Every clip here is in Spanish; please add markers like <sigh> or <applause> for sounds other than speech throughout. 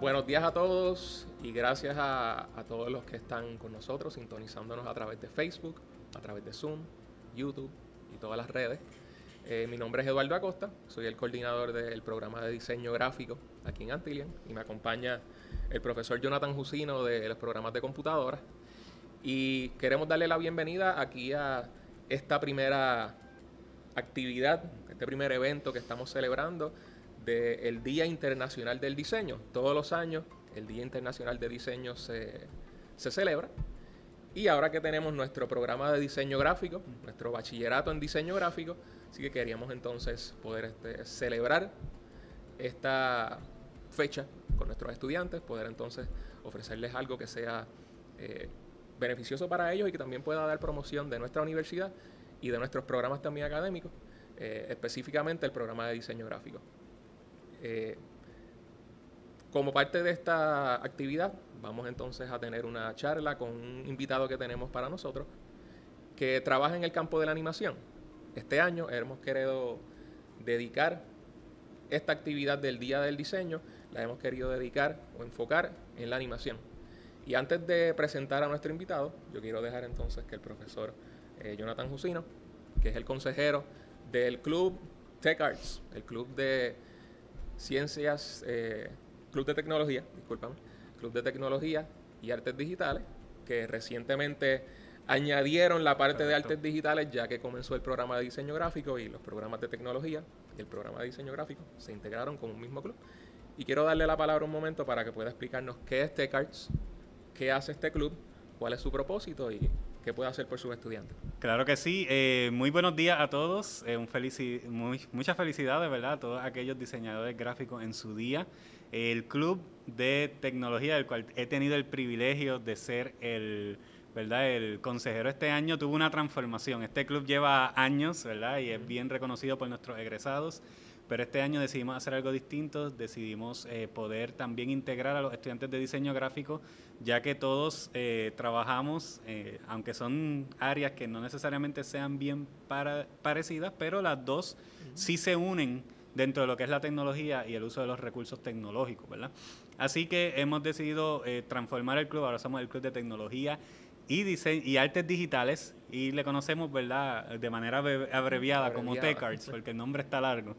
Buenos días a todos y gracias a, todos los que están con nosotros, sintonizándonos a través de Facebook, a través de Zoom, YouTube y todas las redes. Eh, mi nombre es Eduardo Acosta, soy el coordinador del programa de diseño gráfico aquí en Antillian y me acompaña el profesor Jonathan Jusino de los programas de computadoras. Y queremos darle la bienvenida aquí a esta primera actividad, este primer evento que estamos celebrando del Día Internacional del Diseño. Todos los años el Día Internacional de Diseño se, celebra. Y ahora que tenemos nuestro programa de diseño gráfico, nuestro bachillerato en diseño gráfico, sí que queríamos entonces poder este, celebrar esta fecha con nuestros estudiantes, poder entonces ofrecerles algo que sea eh, beneficioso para ellos y que también pueda dar promoción de nuestra universidad y de nuestros programas también académicos, eh, específicamente el programa de diseño gráfico. Eh, como parte de esta actividad, vamos entonces a tener una charla con un invitado que tenemos para nosotros que trabaja en el campo de la animación. Este año hemos querido dedicar esta actividad del Día del Diseño, la hemos querido dedicar o enfocar en la animación. Y antes de presentar a nuestro invitado, yo quiero dejar entonces que el profesor eh, Jonathan Jusino, que es el consejero del Club Tech Arts, el club de Ciencias, eh, Club de Tecnología, discúlpame, Club de Tecnología y Artes Digitales, que recientemente añadieron la parte de artes digitales ya que comenzó el programa de diseño gráfico y los programas de tecnología y el programa de diseño gráfico se integraron con un mismo club. Y quiero darle la palabra un momento para que pueda explicarnos qué es TechArts, qué hace este club, cuál es su propósito y qué puede hacer por sus estudiantes. Claro que sí. Eh, muy buenos días a todos. Eh, un muy, muchas felicidades, ¿verdad? A todos aquellos diseñadores gráficos en su día. El club de tecnología del cual he tenido el privilegio de ser el, ¿verdad? El consejero este año tuvo una transformación. Este club lleva años, ¿verdad? Y es bien reconocido por nuestros egresados. Pero este año decidimos hacer algo distinto, decidimos eh, poder también integrar a los estudiantes de diseño gráfico, ya que todos eh, trabajamos, eh, aunque son áreas que no necesariamente sean bien parecidas, pero las dos sí se unen dentro de lo que es la tecnología y el uso de los recursos tecnológicos, ¿verdad? Así que hemos decidido transformar el club, ahora somos el Club de Tecnología y, diseño, y Artes Digitales, y le conocemos, ¿verdad?, de manera abreviada, como TechArts, porque el nombre está largo.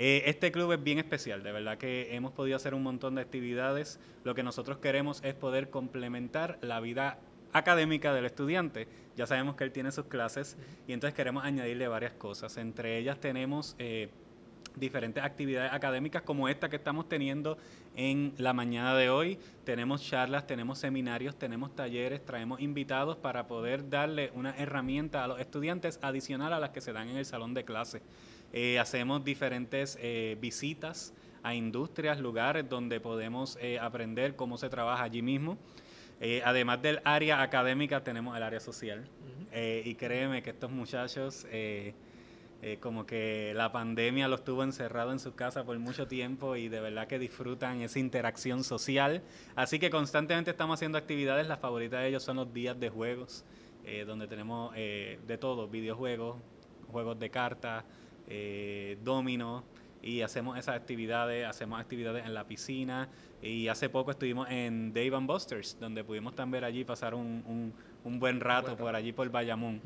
Eh, este club es bien especial, de verdad que hemos podido hacer un montón de actividades. Lo que nosotros queremos es poder complementar la vida académica del estudiante. Ya sabemos que él tiene sus clases y entonces queremos añadirle varias cosas. Entre ellas tenemos eh, diferentes actividades académicas como esta que estamos teniendo en la mañana de hoy. Tenemos charlas, tenemos seminarios, tenemos talleres, traemos invitados para poder darle una herramienta a los estudiantes adicional a las que se dan en el salón de clase. Eh, hacemos diferentes eh, visitas a industrias, lugares donde podemos eh, aprender cómo se trabaja allí mismo. además del área académica, tenemos el área social. y créeme que estos muchachos, como que la pandemia los tuvo encerrados en su casa por mucho tiempo y de verdad que disfrutan esa interacción social. Así que constantemente estamos haciendo actividades. Las favoritas de ellos son los días de juegos, donde tenemos de todo, videojuegos, juegos de cartas, eh, domino y hacemos esas actividades, hacemos actividades en la piscina y hace poco estuvimos en Dave and Busters, donde pudimos también allí pasar un, un, buen rato por allí por Bayamón.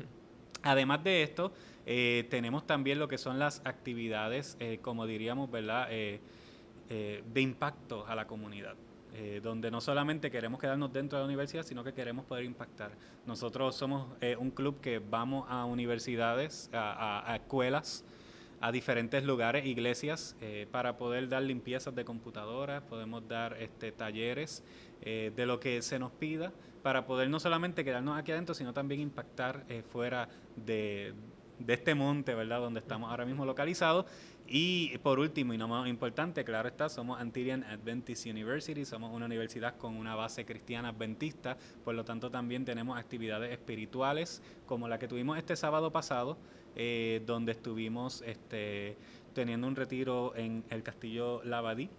Además de esto, eh, tenemos también lo que son las actividades, eh, como diríamos, ¿verdad?, eh, de impacto a la comunidad. donde no solamente queremos quedarnos dentro de la universidad, sino que queremos poder impactar. Nosotros somos un club que vamos a universidades, a escuelas, a diferentes lugares, iglesias, eh, para poder dar limpiezas de computadoras, podemos dar este, talleres eh, de lo que se nos pida, para poder no solamente quedarnos aquí adentro, sino también impactar eh, fuera de, este monte, ¿verdad? Donde estamos ahora mismo localizados. Y por último, y no más importante, claro está, somos Antirian Adventist University, somos una universidad con una base cristiana adventista, por lo tanto también tenemos actividades espirituales como la que tuvimos este sábado pasado, eh, donde estuvimos este, teniendo un retiro en el Castillo Lavadí.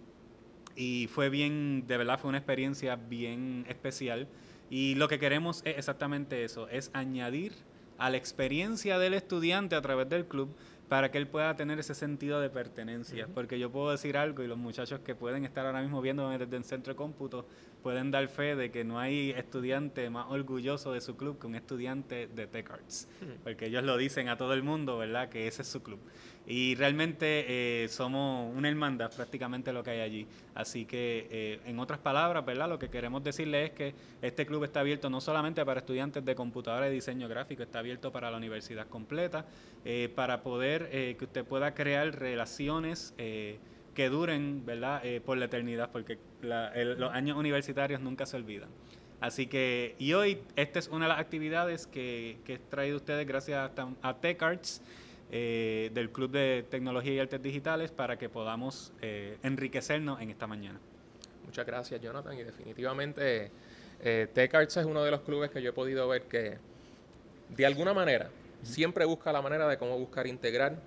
Y fue bien, de verdad fue una experiencia bien especial. Y lo que queremos es exactamente eso, es añadir a la experiencia del estudiante a través del club para que él pueda tener ese sentido de pertenencia. Porque yo puedo decir algo y los muchachos que pueden estar ahora mismo viéndome desde el centro de cómputo pueden dar fe de que no hay estudiante más orgulloso de su club que un estudiante de Tech Arts. Porque ellos lo dicen a todo el mundo, ¿verdad? Que ese es su club. Y realmente eh, somos una hermandad prácticamente lo que hay allí. Así que, eh, en otras palabras, ¿verdad? Lo que queremos decirle es que este club está abierto no solamente para estudiantes de computadora y diseño gráfico, está abierto para la universidad completa, eh, para poder que usted pueda crear relaciones que duren, ¿verdad? por la eternidad, porque los años universitarios nunca se olvidan. Así que, y hoy, esta es una de las actividades que, que he traído ustedes gracias a, a TechArts. Eh, del Club de Tecnología y Artes Digitales para que podamos eh, enriquecernos en esta mañana. Muchas gracias, Jonathan. Y definitivamente eh, TechArts es uno de los clubes que yo he podido ver que, de alguna manera, siempre busca la manera de cómo buscar integrar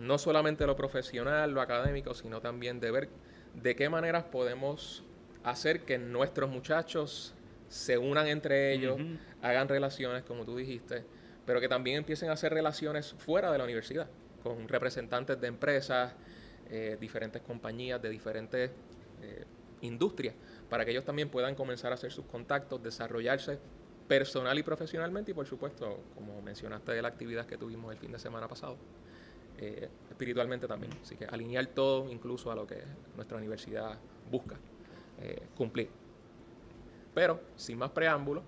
no solamente lo profesional, lo académico, sino también de ver de qué maneras podemos hacer que nuestros muchachos se unan entre ellos, hagan relaciones, como tú dijiste, pero que también empiecen a hacer relaciones fuera de la universidad, con representantes de empresas, eh, diferentes compañías, de diferentes eh, industrias, para que ellos también puedan comenzar a hacer sus contactos, desarrollarse personal y profesionalmente y por supuesto, como mencionaste de la actividad que tuvimos el fin de semana pasado, eh, espiritualmente también. Así que alinear todo incluso a lo que nuestra universidad busca cumplir. Pero, sin más preámbulos,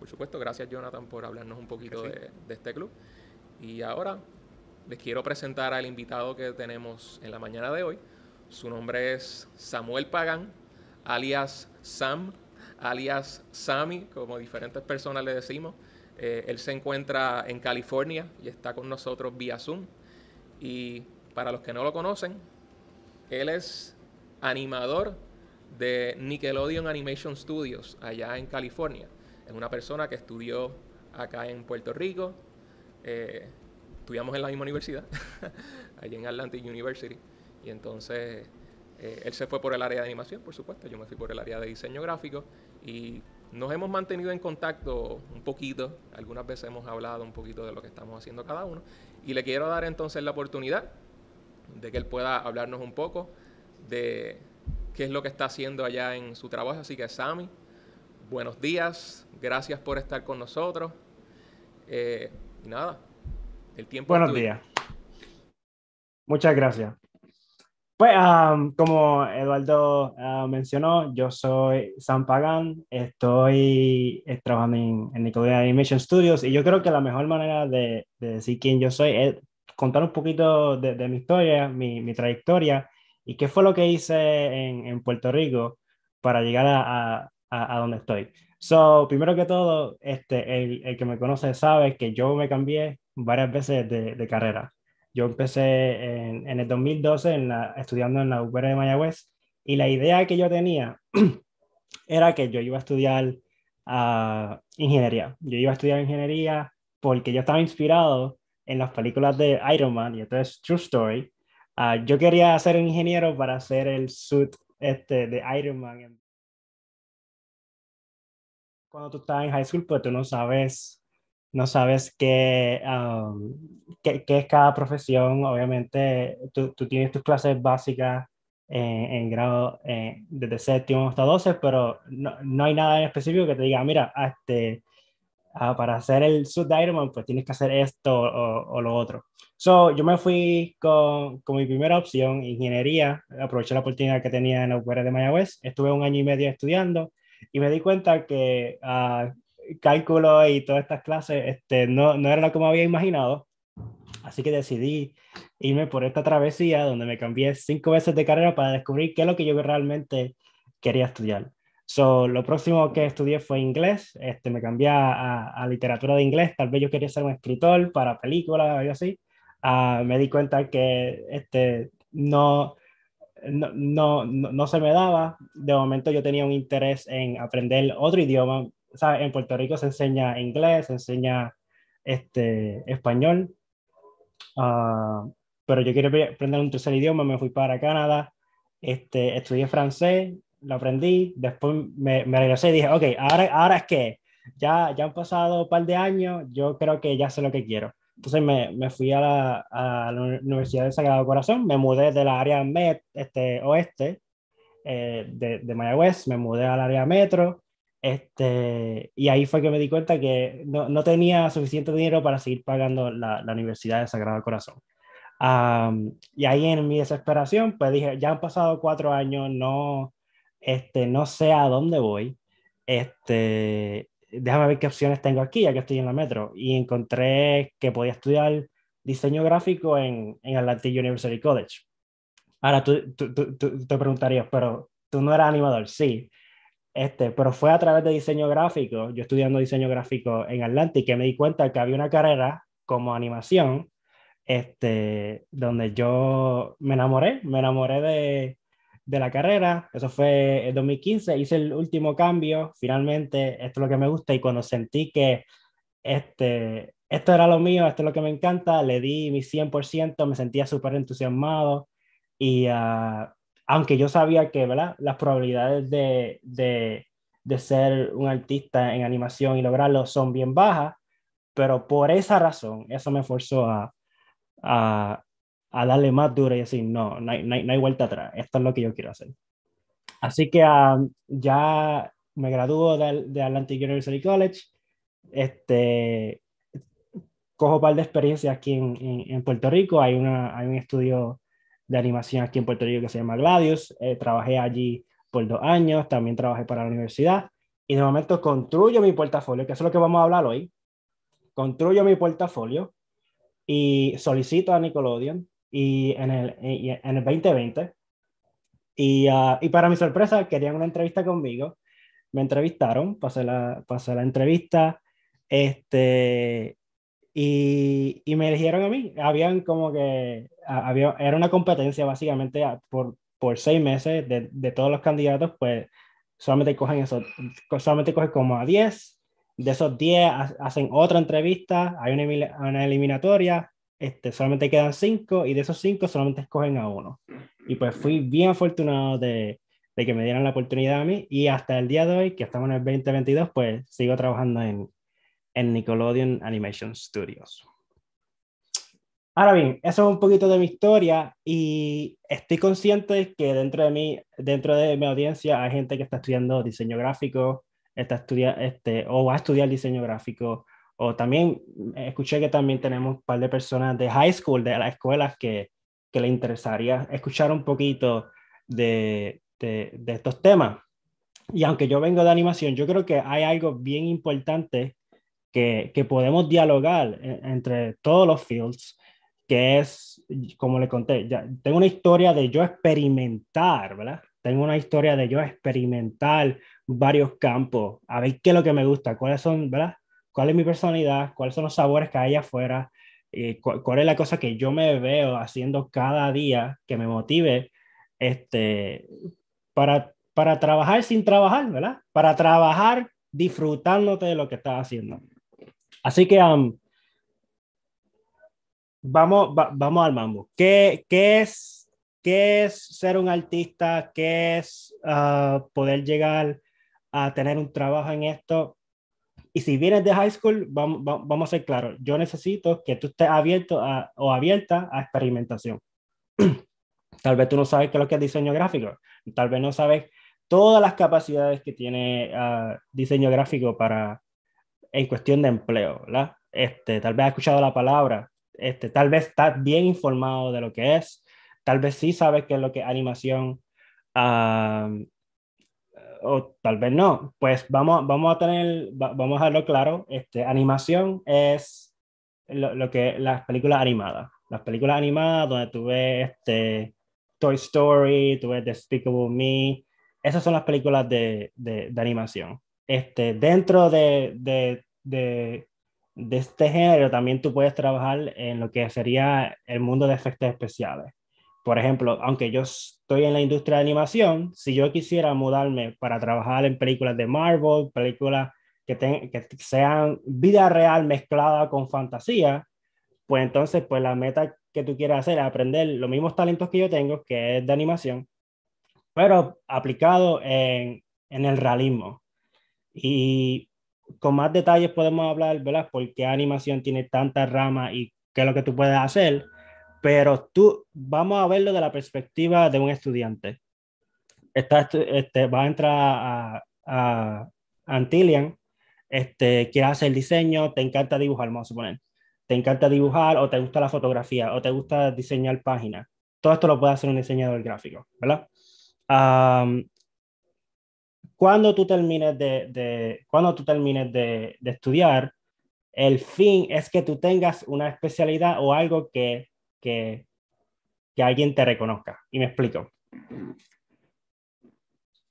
por supuesto, gracias Jonathan por hablarnos un poquito de, este club. Y ahora les quiero presentar al invitado que tenemos en la mañana de hoy. Su nombre es Samuel Pagán, alias Sam, alias Sammy, como diferentes personas le decimos. Eh, él se encuentra en California y está con nosotros vía Zoom. Y para los que no lo conocen, él es animador de Nickelodeon Animation Studios allá en California. Es una persona que estudió acá en Puerto Rico. Eh, estudiamos en la misma universidad, <laughs> allí en Atlantic University. Y entonces eh, él se fue por el área de animación, por supuesto. Yo me fui por el área de diseño gráfico. Y nos hemos mantenido en contacto un poquito. Algunas veces hemos hablado un poquito de lo que estamos haciendo cada uno. Y le quiero dar entonces la oportunidad de que él pueda hablarnos un poco de qué es lo que está haciendo allá en su trabajo. Así que, Sammy, buenos días, gracias por estar con nosotros. Eh, y nada, el tiempo. Buenos días. Muchas gracias. Pues, como Eduardo ah, mencionó, yo soy Sam Pagan, estoy eh, trabajando en, en Nickelodeon Animation Studios y yo creo que la mejor manera de, decir quién yo soy es contar un poquito de, mi historia, mi, mi, trayectoria y qué fue lo que hice en, en Puerto Rico para llegar a, a, donde estoy. So, primero que todo, este, el, el, que me conoce sabe que yo me cambié varias veces de, de carrera. Yo empecé en, el 2012 en la, estudiando en la UPR de Mayagüez y la idea que yo tenía <clears throat> era que yo iba a estudiar uh, ingeniería. Yo iba a estudiar ingeniería porque yo estaba inspirado en las películas de Iron Man y entonces True Story. Uh, yo quería ser un ingeniero para hacer el suit este, de Iron Man cuando tú estás en high school, pues tú no sabes, no sabes qué, um, qué, qué, es cada profesión. Obviamente, tú, tú tienes tus clases básicas en, en grado eh, desde séptimo hasta 12, pero no, no, hay nada en específico que te diga, mira, este, uh, para hacer el sub Ironman, pues tienes que hacer esto o, o, lo otro. So, yo me fui con, con, mi primera opción, ingeniería, aproveché la oportunidad que tenía en la UPR de Mayagüez, estuve un año y medio estudiando, y me di cuenta que uh, cálculo y todas estas clases este, no, no era como había imaginado. Así que decidí irme por esta travesía donde me cambié cinco veces de carrera para descubrir qué es lo que yo realmente quería estudiar. So, lo próximo que estudié fue inglés, este, me cambié a, a, literatura de inglés, tal vez yo quería ser un escritor para películas o algo así. Uh, me di cuenta que este, no, no, no, no, se me daba. De momento yo tenía un interés en aprender otro idioma. ¿Sabes? En Puerto Rico se enseña inglés, se enseña este, español. Uh, pero yo quería aprender un tercer idioma, me fui para Canadá, este, estudié francés, lo aprendí, después me, me regresé y dije, ok, ahora, ahora es que ya, ya han pasado un par de años, yo creo que ya sé lo que quiero. entonces me, me fui a la, a la, Universidad del Sagrado Corazón, me mudé del área met, este, oeste eh, de, de Mayagüez, me mudé al área metro, este, y ahí fue que me di cuenta que no, no tenía suficiente dinero para seguir pagando la, la Universidad del Sagrado Corazón. Um, y ahí en mi desesperación, pues dije, ya han pasado cuatro años, no, este, no sé a dónde voy. Este, déjame ver qué opciones tengo aquí, ya que estoy en la metro. Y encontré que podía estudiar diseño gráfico en, en Atlantic University College. Ahora tú, tú, tú, tú, te preguntarías, pero tú no eras animador, sí. Este, pero fue a través de diseño gráfico, yo estudiando diseño gráfico en Atlantic, que me di cuenta que había una carrera como animación, este, donde yo me enamoré, me enamoré de, de la carrera, eso fue en 2015, hice el último cambio, finalmente esto es lo que me gusta y cuando sentí que este, esto era lo mío, esto es lo que me encanta, le di mi 100%, me sentía súper entusiasmado y uh, aunque yo sabía que ¿verdad? las probabilidades de, de, de, ser un artista en animación y lograrlo son bien bajas, pero por esa razón, eso me forzó a, a, a darle más duro y decir, no, no hay, no, hay, vuelta atrás, esto es lo que yo quiero hacer. Así que um, ya me graduó de, de, Atlantic University College, este, cojo un par de experiencias aquí en, en, en, Puerto Rico, hay, una, hay un estudio de animación aquí en Puerto Rico que se llama Gladius, eh, trabajé allí por dos años, también trabajé para la universidad y de momento construyo mi portafolio, que eso es lo que vamos a hablar hoy, construyo mi portafolio y solicito a Nickelodeon y en el, en el 2020. Y, uh, y, para mi sorpresa, querían una entrevista conmigo. Me entrevistaron, pasé la, pasé la entrevista este, y, y me eligieron a mí. Habían como que, había, era una competencia básicamente por, por seis meses de, de todos los candidatos, pues solamente cogen eso, solamente cogen como a 10. De esos 10 hacen otra entrevista, hay una, una eliminatoria, este, solamente quedan cinco y de esos cinco solamente escogen a uno. Y pues fui bien afortunado de, de, que me dieran la oportunidad a mí y hasta el día de hoy, que estamos en el 2022, pues sigo trabajando en, en Nickelodeon Animation Studios. Ahora bien, eso es un poquito de mi historia y estoy consciente que dentro de mí, dentro de mi audiencia hay gente que está estudiando diseño gráfico, está estudia, este, o va a estudiar diseño gráfico o también escuché que también tenemos un par de personas de high school, de las escuelas, que, que le interesaría escuchar un poquito de, de, de, estos temas. Y aunque yo vengo de animación, yo creo que hay algo bien importante que, que podemos dialogar entre todos los fields, que es, como le conté, ya, tengo una historia de yo experimentar, ¿verdad? Tengo una historia de yo experimentar varios campos, a ver qué es lo que me gusta, cuáles son, ¿verdad? cuál es mi personalidad, cuáles son los sabores que hay afuera, eh, cuál, cuál, es la cosa que yo me veo haciendo cada día que me motive este, para, para trabajar sin trabajar, ¿verdad? Para trabajar disfrutándote de lo que estás haciendo. Así que vamos, va, vamos al mambo. ¿Qué, qué, es, ¿Qué es ser un artista? ¿Qué es uh, poder llegar a tener un trabajo en esto? Y si vienes de high school, vamos, vamos a ser claros, yo necesito que tú estés abierto o abierta a experimentación. <clears throat> Tal vez tú no sabes qué es lo que es diseño gráfico, tal vez no sabes todas las capacidades que tiene uh, diseño gráfico para, en cuestión de empleo, ¿verdad? Este, tal vez has escuchado la palabra, este, tal vez estás bien informado de lo que es, tal vez sí sabes qué es lo que es animación, o tal vez no, pues vamos, vamos a tener, vamos a dejarlo claro, este, animación es lo, lo, que las películas animadas, las películas animadas donde tú ves este, Toy Story, tú ves Despicable Me, esas son las películas de, de, de animación. Este, dentro de, de, de, de este género también tú puedes trabajar en lo que sería el mundo de efectos especiales por ejemplo, aunque yo estoy en la industria de animación, si yo quisiera mudarme para trabajar en películas de Marvel, películas que, que sean vida real mezclada con fantasía, pues entonces, pues la meta que tú quieras hacer es aprender los mismos talentos que yo tengo, que es de animación, pero aplicado en, en el realismo. Y con más detalles podemos hablar, ¿verdad? Por qué animación tiene tantas ramas y qué es lo que tú puedes hacer, pero tú, vamos a verlo de la perspectiva de un estudiante. Está, este, va a entrar a, a, Antillian, este, quieres hacer diseño, te encanta dibujar, vamos a suponer. Te encanta dibujar o te gusta la fotografía o te gusta diseñar páginas. Todo esto lo puede hacer un diseñador gráfico, ¿verdad? Cuando tú termines de, de cuando tú termines de, de, estudiar, el fin es que tú tengas una especialidad o algo que, que, que alguien te reconozca. Y me explico.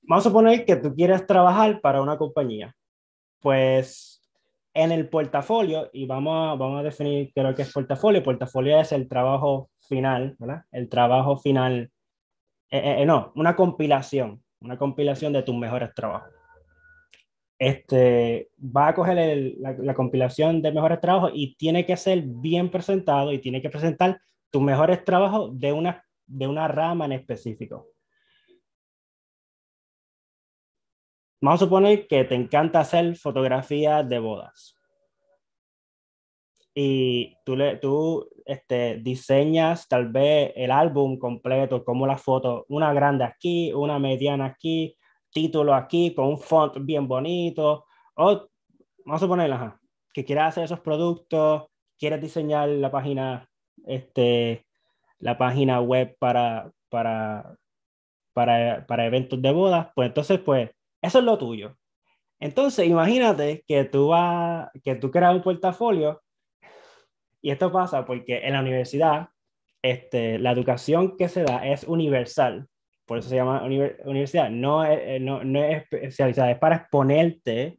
Vamos a suponer que tú quieres trabajar para una compañía. Pues en el portafolio, y vamos a, vamos a definir qué es que es portafolio. Portafolio es el trabajo final, ¿verdad? El trabajo final, eh, eh, eh no, una compilación una compilación de tus mejores trabajos. Este, va a coger la, compilación de mejores trabajos y tiene que ser bien presentado y tiene que presentar tus mejores trabajos de una, de una rama en específico. Vamos a suponer que te encanta hacer fotografías de bodas. Y tú, le, tú este, diseñas tal vez el álbum completo, como la foto, una grande aquí, una mediana aquí, título aquí, con un font bien bonito, o vamos a ponerla, que quieras hacer esos productos, quieres diseñar la página, este, la página web para, para, para, para eventos de bodas, pues entonces, pues, eso es lo tuyo. Entonces, imagínate que tú, vas, que tú creas un portafolio y esto pasa porque en la universidad, este, la educación que se da es universal. Por eso se llama universidad. No es, eh, no, no es especializada, es para exponerte.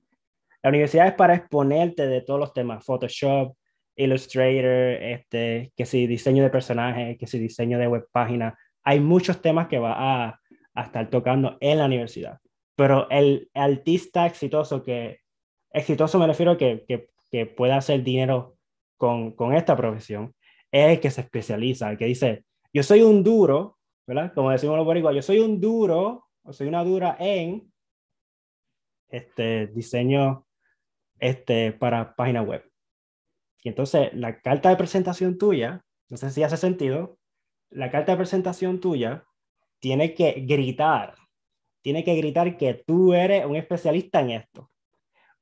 La universidad es para exponerte de todos los temas. Photoshop, Illustrator, este, que si diseño de personajes, que si diseño de web página. Hay muchos temas que va a, estar tocando en la universidad. Pero el artista exitoso que, exitoso me refiero a que, que pueda hacer dinero con, esta profesión es que se especializa, el que dice, yo soy un duro, ¿verdad? Como decimos los boricuas, yo soy un duro, o soy una dura en este diseño este, para página web. Y entonces la carta de presentación tuya, no sé si hace sentido, la carta de presentación tuya tiene que gritar, tiene que gritar que tú eres un especialista en esto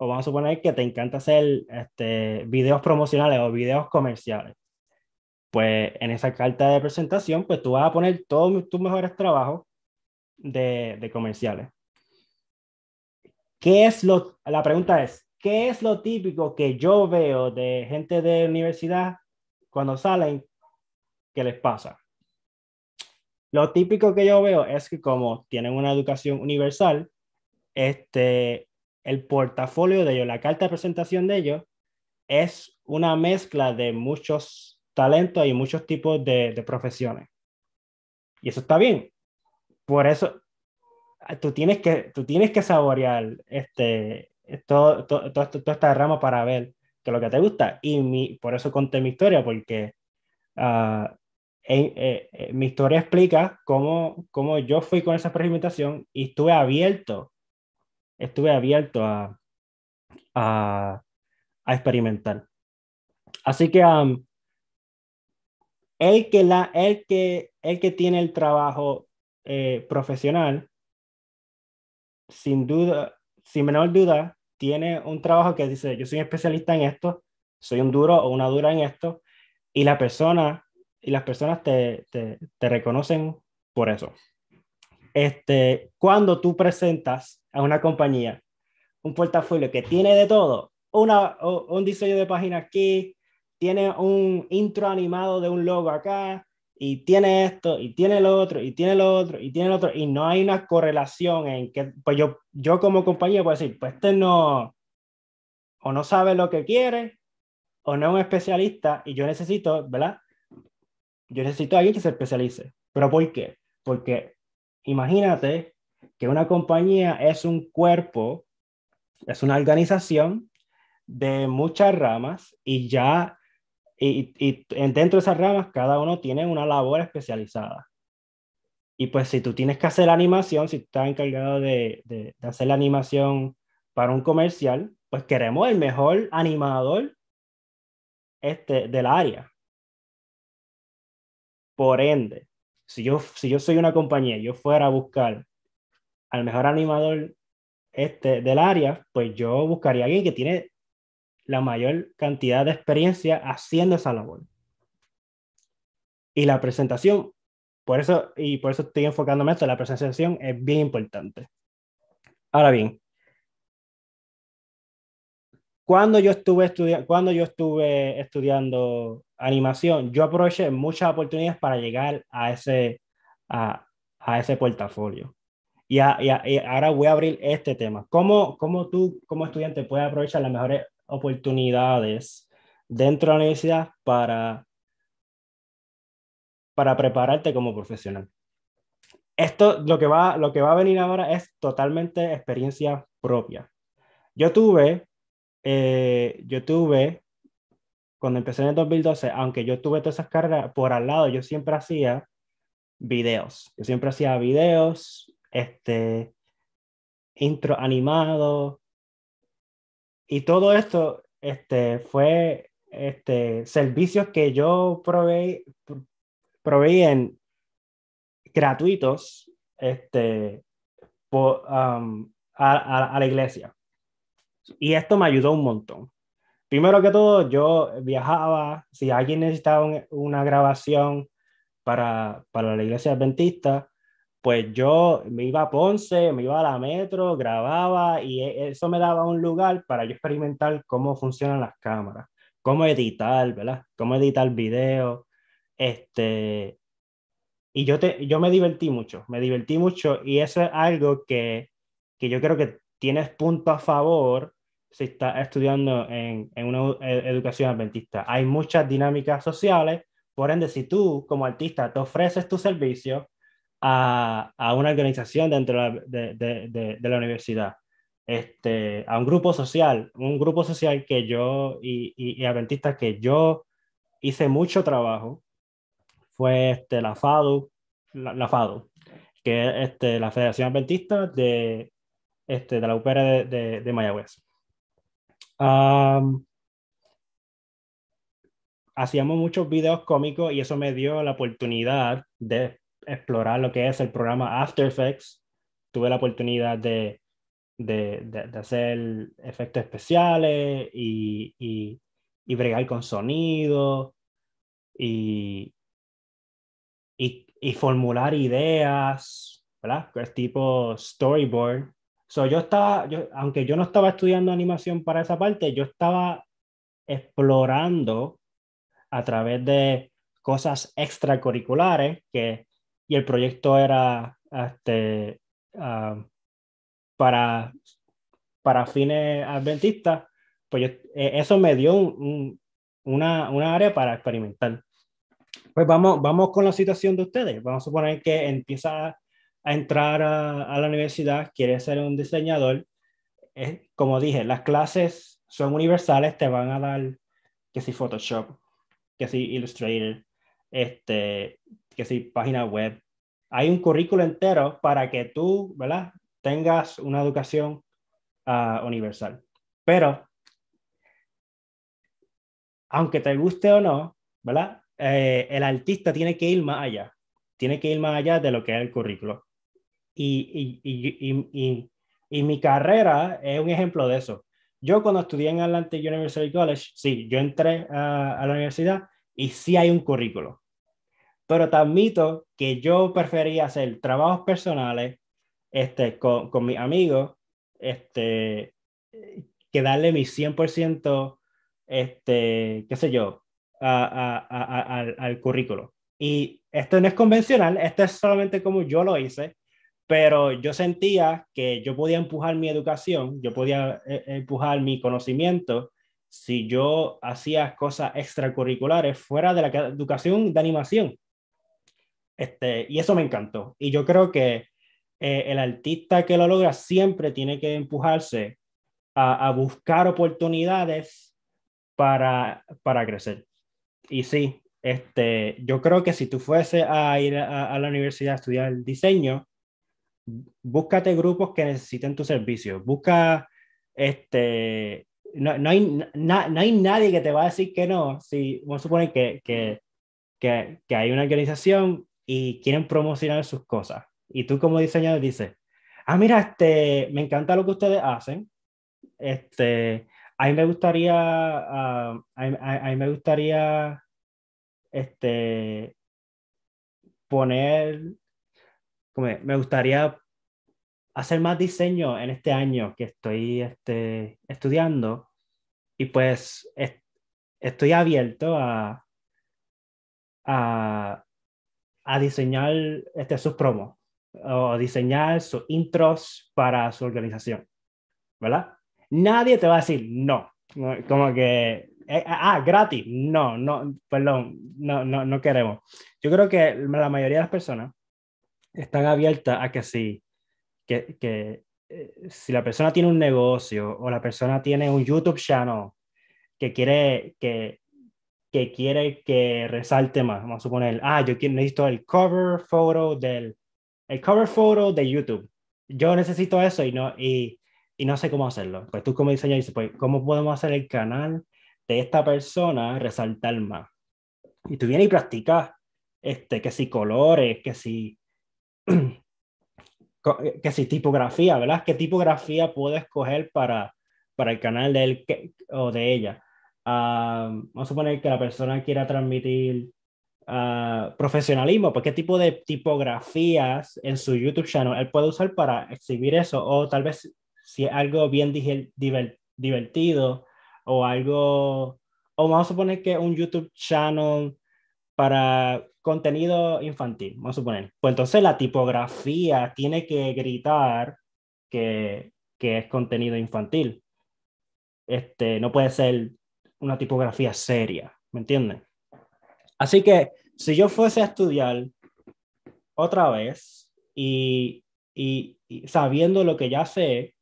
o vamos a suponer que te encanta hacer este, videos promocionales o videos comerciales. Pues en esa carta de presentación, pues tú vas a poner todos tus mejores trabajos de, de comerciales. ¿Qué es lo, la pregunta es, ¿qué es lo típico que yo veo de gente de universidad cuando salen que les pasa? Lo típico que yo veo es que como tienen una educación universal, este, el portafolio de ellos, la carta de presentación de ellos, es una mezcla de muchos talentos y muchos tipos de, profesiones. Y eso está bien. Por eso, tú tienes que, tú tienes que saborear este, todo, todo, toda esta rama para ver que lo que te gusta. Y mi, por eso conté mi historia, porque uh, mi historia explica cómo, cómo yo fui con esa experimentación y estuve abierto estuve abierto a, a, experimentar. Así que um, el, que la, el, que, el que tiene el trabajo eh, profesional, sin duda, sin menor duda, tiene un trabajo que dice, yo soy especialista en esto, soy un duro o una dura en esto, y la persona y las personas te, te, te reconocen por eso. Este, cuando tú presentas a una compañía un portafolio que tiene de todo, una, un diseño de página aquí, tiene un intro animado de un logo acá, y tiene esto, y tiene lo otro, y tiene lo otro, y tiene lo otro, y no hay una correlación en que, pues yo, yo como compañía puedo decir, pues este no, o no sabe lo que quiere, o no es un especialista, y yo necesito, ¿verdad? Yo necesito a alguien que se especialice. ¿Pero por qué? Porque imagínate que una compañía es un cuerpo, es una organización de muchas ramas y ya, y, y, dentro de esas ramas cada uno tiene una labor especializada. Y pues si tú tienes que hacer animación, si estás encargado de, de, hacer la animación para un comercial, pues queremos el mejor animador este, del área. Por ende, si yo, si yo soy una compañía yo fuera a buscar al mejor animador este, del área, pues yo buscaría a alguien que tiene la mayor cantidad de experiencia haciendo esa labor. Y la presentación, por eso, y por eso estoy enfocándome en esto, la presentación es bien importante. Ahora bien, cuando yo estuve, cuando yo estuve estudiando animación, yo aproveché muchas oportunidades para llegar a ese, a, a ese portafolio. Y, ahora voy a abrir este tema. ¿Cómo, ¿Cómo tú, como estudiante, puedes aprovechar las mejores oportunidades dentro de la universidad para, para prepararte como profesional? Esto, lo que, va, lo que va a venir ahora es totalmente experiencia propia. Yo tuve eh, yo tuve, cuando empecé en el 2012, aunque yo tuve todas esas carreras, por al lado yo siempre hacía videos. Yo siempre hacía videos, este, intro animado. Y todo esto este, fue este, servicios que yo proveí, proveí en gratuitos este, por, um, a, a, la iglesia. Y esto me ayudó un montón. Primero que todo, yo viajaba, si alguien necesitaba una grabación para, para la iglesia adventista, pues yo me iba a Ponce, me iba a la metro, grababa y e, eso me daba un lugar para yo experimentar cómo funcionan las cámaras, cómo editar, ¿verdad? Cómo editar video. Este, y yo, te, yo me divertí mucho, me divertí mucho y eso es algo que, que yo creo que tienes punto a favor si estás estudiando en, en una e, educación adventista. Hay muchas dinámicas sociales, por ende, si tú como artista te ofreces tu servicio a, a una organización dentro de, de, de, la universidad, este, a un grupo social, un grupo social que yo y, y, adventista que yo hice mucho trabajo, fue este, la FADU, la, FADU, que es este, la Federación Adventista de, este, de la UPR de, de, de Mayagüez. Hacíamos muchos videos cómicos y eso me dio la oportunidad de explorar lo que es el programa After Effects. Tuve la oportunidad de, de, de, hacer efectos especiales y, y, y, bregar con sonido y, y, y formular ideas, ¿verdad? Es tipo storyboard So, yo estaba, yo, aunque yo no estaba estudiando animación para esa parte, yo estaba explorando a través de cosas extracurriculares que, y el proyecto era este, uh, para, para fines adventistas, pues eh, eso me dio un, una, una área para experimentar. Pues vamos, vamos con la situación de ustedes. Vamos a suponer que empieza a entrar a, la universidad, quiere ser un diseñador, es, como dije, las clases son universales, te van a dar que si Photoshop, que si Illustrator, este, que si página web. Hay un currículo entero para que tú, ¿verdad? Tengas una educación uh, universal. Pero, aunque te guste o no, ¿verdad? Eh, el artista tiene que ir más allá. Tiene que ir más allá de lo que es el currículo. Y, y, y, y, mi carrera es un ejemplo de eso. Yo cuando estudié en Atlantic University College, sí, yo entré a, a la universidad y sí hay un currículo. Pero te admito que yo prefería hacer trabajos personales este, con, con mis amigos, este, que darle mi 100%, este, qué sé yo, a, a, a, al, al currículo. Y esto no es convencional, esto es solamente como yo lo hice pero yo sentía que yo podía empujar mi educación, yo podía eh, empujar mi conocimiento si yo hacía cosas extracurriculares fuera de la educación de animación. Este, y eso me encantó. Y yo creo que eh, el artista que lo logra siempre tiene que empujarse a, a buscar oportunidades para, para crecer. Y sí, este, yo creo que si tú fuese a ir a, a la universidad a estudiar diseño, búscate grupos que necesiten tu servicio, busca este, no, no, hay, no hay nadie que te va a decir que no, si vamos a suponer que, que, que, que hay una organización y quieren promocionar sus cosas. Y tú como diseñador dices, ah, mira, este, me encanta lo que ustedes hacen. Este, a mí me gustaría, uh, a, mí me gustaría, este, poner, me gustaría hacer más diseño en este año que estoy este, estudiando y pues estoy abierto a, a, a diseñar este, sus promos o diseñar sus intros para su organización, ¿verdad? Nadie te va a decir no, como que, eh, ah, gratis, no, no, perdón, no, no, no queremos. Yo creo que la mayoría de las personas están abiertas a que sí, que, que eh, si la persona tiene un negocio o la persona tiene un YouTube channel que quiere que, que quiere que resalte más, vamos a suponer, ah, yo necesito el cover photo del el cover photo de YouTube. Yo necesito eso y no y, y no sé cómo hacerlo. Pues tú como diseñador dices, pues ¿cómo podemos hacer el canal de esta persona resaltar más? Y tú vienes y practicas este que si colores, que si <clears throat> Eh, que si tipografía, ¿verdad? ¿Qué tipografía puedo escoger para, para el canal de él o de ella? Ah, vamos a suponer que la persona quiera transmitir uh, profesionalismo, pues qué tipo de tipografías en su YouTube channel él puede usar para exhibir eso, o tal vez si es algo bien divertido o algo, o vamos a suponer que un YouTube channel para contenido infantil, vamos a suponer. Pues entonces la tipografía tiene que gritar que, que es contenido infantil. Este, no puede ser una tipografía seria, ¿me entienden? Así que si yo fuese a estudiar otra vez y, y, y, sabiendo lo que ya sé,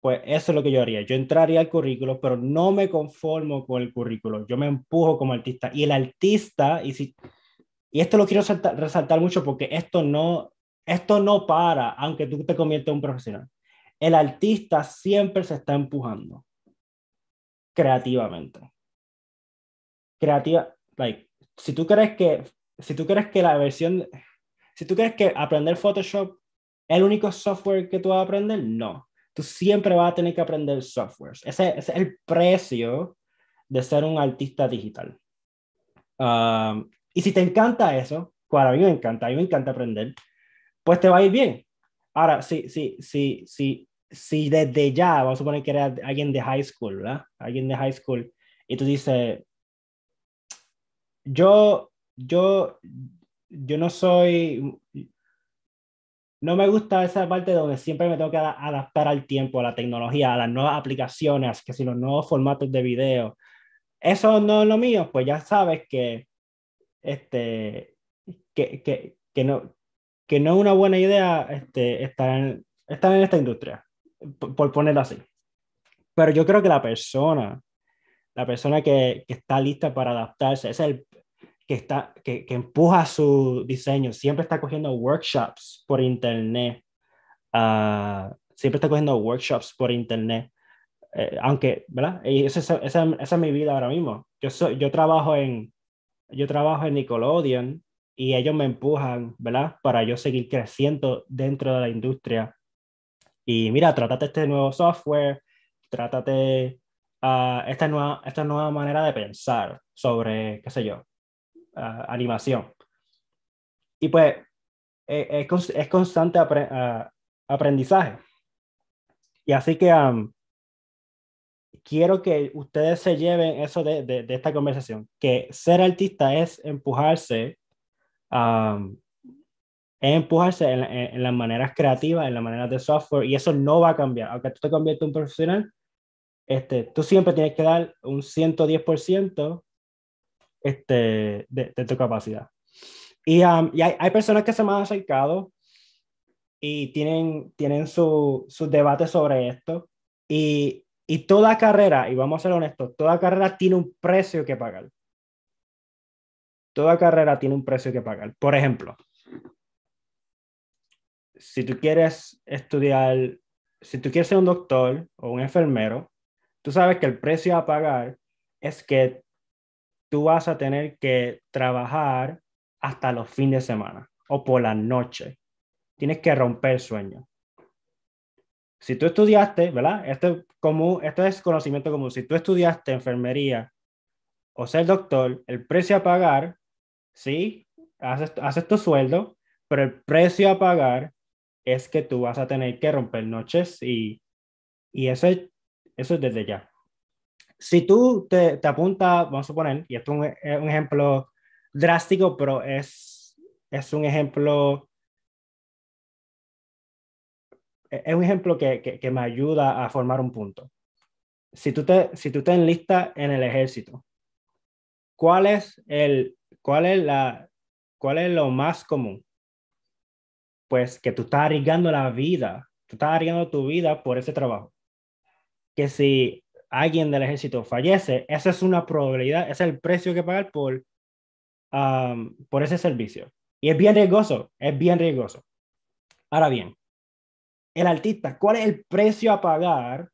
pues eso es lo que yo haría. Yo entraría al currículo, pero no me conformo con el currículo. Yo me empujo como artista. Y el artista, y si, y esto lo quiero resaltar, mucho porque esto no, esto no para, aunque tú te conviertas en un profesional. El artista siempre se está empujando creativamente. Creativa, like, si tú crees que, si tú crees que la versión, si tú crees que aprender Photoshop es el único software que tú vas a aprender, no. Tú siempre vas a tener que aprender software. Ese, es el precio de ser un artista digital. Um, y si te encanta eso, cual a mí me encanta, a mí me encanta aprender, pues te va a ir bien. Ahora, si, si, si, si, si desde ya, vamos a suponer que eres alguien de high school, ¿verdad? Alguien de high school, y tú dices, yo, yo, yo no soy, no me gusta esa parte donde siempre me tengo que adaptar al tiempo, a la tecnología, a las nuevas aplicaciones, que si los nuevos formatos de video. Eso no es lo mío, pues ya sabes que este, que, que, que, no, que no es una buena idea este, estar, estar en esta industria, por, ponerlo así. Pero yo creo que la persona, la persona que, que está lista para adaptarse, es el que, está, que, que, empuja su diseño, siempre está cogiendo workshops por internet, uh, siempre está cogiendo workshops por internet, eh, aunque, ¿verdad? Y esa, esa, esa, es mi vida ahora mismo. Yo, soy, yo trabajo en, yo trabajo en Nickelodeon y ellos me empujan, ¿verdad? Para yo seguir creciendo dentro de la industria. Y mira, trátate este nuevo software, trátate uh, esta, nueva, esta nueva manera de pensar sobre, qué sé yo, uh, animación. Y pues eh, es, es constante uh, aprendizaje. Y así que um, quiero que ustedes se lleven eso de, de, esta conversación, que ser artista es empujarse, um, es empujarse en, en, las maneras creativas, en las maneras de software, y eso no va a cambiar. Aunque tú te conviertas en un profesional, este, tú siempre tienes que dar un 110% este, de, de, tu capacidad. Y, um, y hay, hay, personas que se me han acercado y tienen, tienen su, sus debates sobre esto. Y y toda carrera, y vamos a ser honestos, toda carrera tiene un precio que pagar. Toda carrera tiene un precio que pagar. Por ejemplo, si tú quieres estudiar si tú quieres ser un doctor o un enfermero, tú sabes que el precio a pagar es que tú vas a tener que trabajar hasta los fines de semana o por la noche. Tienes que romper el sueño. Si tú estudiaste, ¿verdad? Esto, común, esto es conocimiento común. Si tú estudiaste enfermería o ser doctor, el precio a pagar, sí, haces, haces tu sueldo, pero el precio a pagar es que tú vas a tener que romper noches y, y eso, es, eso es desde ya. Si tú te, te apuntas, vamos a suponer, y esto es un, ejemplo drástico, pero es, es un ejemplo es un ejemplo que, que, que, me ayuda a formar un punto. Si tú te, si tú te enlistas en el ejército, ¿cuál es, el, cuál, es la, ¿cuál es lo más común? Pues que tú estás arriesgando la vida, tú estás arriesgando tu vida por ese trabajo. Que si alguien del ejército fallece, esa es una probabilidad, ese es el precio que pagar por, um, por ese servicio. Y es bien riesgoso, es bien riesgoso. Ahora bien, el artista, ¿cuál es el precio a pagar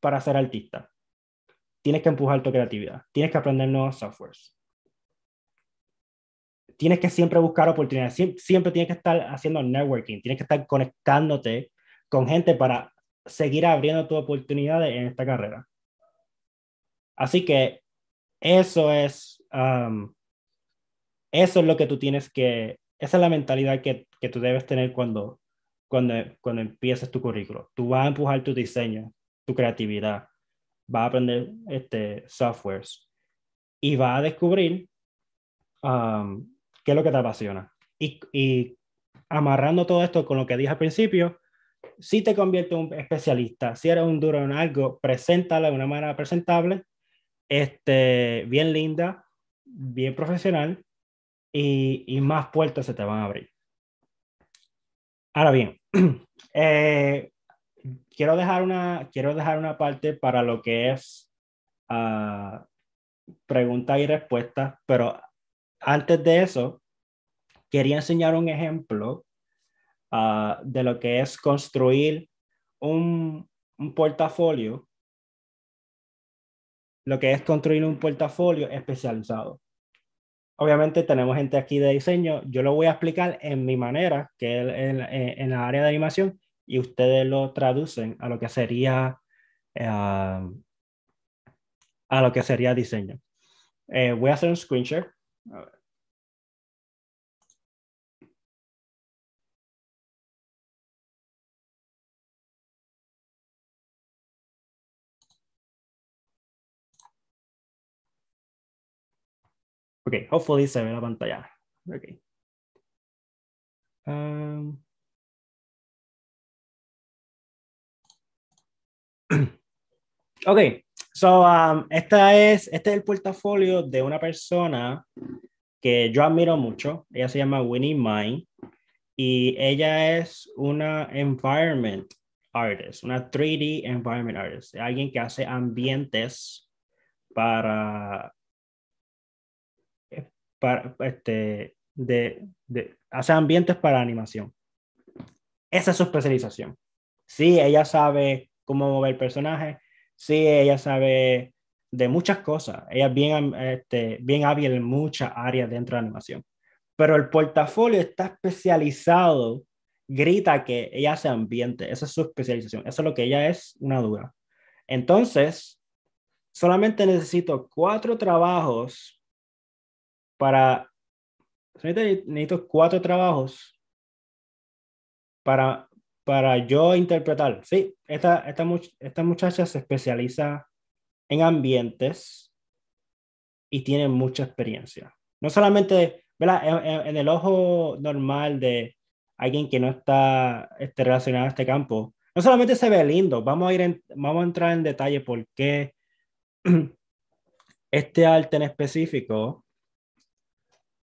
para ser artista? Tienes que empujar tu creatividad, tienes que aprender nuevos softwares. Tienes que siempre buscar oportunidades, siempre, siempre tienes que estar haciendo networking, tienes que estar conectándote con gente para seguir abriendo tus oportunidades en esta carrera. Así que eso es, um, eso es lo que tú tienes que, esa es la mentalidad que, que tú debes tener cuando, cuando, cuando empieces tu currículo. Tú vas a empujar tu diseño, tu creatividad, vas a aprender este, softwares y vas a descubrir um, qué es lo que te apasiona. Y, y, amarrando todo esto con lo que dije al principio, si te conviertes en un especialista, si eres un duro en algo, preséntalo de una manera presentable, este, bien linda, bien profesional y, y más puertas se te van a abrir. Ahora bien, <clears throat> eh, quiero, dejar una, quiero dejar una parte para lo que es uh, preguntas y respuestas, pero antes de eso, quería enseñar un ejemplo uh, de lo que es construir un, portafolio, lo que es construir un portafolio especializado obviamente tenemos gente aquí de diseño, yo lo voy a explicar en mi manera, que es en, la área de animación, y ustedes lo traducen a lo que sería, uh, a lo que sería diseño. Eh, voy a hacer un screen share. A ver. Ok, hopefully se ve la pantalla. Ok. Um, <clears throat> ok, so um, esta es, este es el portafolio de una persona que yo admiro mucho. Ella se llama Winnie Mine y ella es una environment artist, una 3D environment artist, alguien que hace ambientes para para, este, de, de hacer ambientes para animación. Esa es su especialización. Sí, ella sabe cómo mover personajes, sí, ella sabe de muchas cosas. Ella es bien, este, bien hábil en muchas áreas dentro de animación. Pero el portafolio está especializado, grita que ella hace ambiente. Esa es su especialización. Eso es lo que ella es, una duda. Entonces, solamente necesito cuatro trabajos para, necesito cuatro trabajos para, para yo interpretar. Sí, esta, esta, esta muchacha se especializa en ambientes y tiene mucha experiencia. No solamente, ¿verdad? En, en, el ojo normal de alguien que no está este, relacionado a este campo, no solamente se ve lindo, vamos a, ir en, vamos a entrar en detalle por qué <clears throat> este arte en específico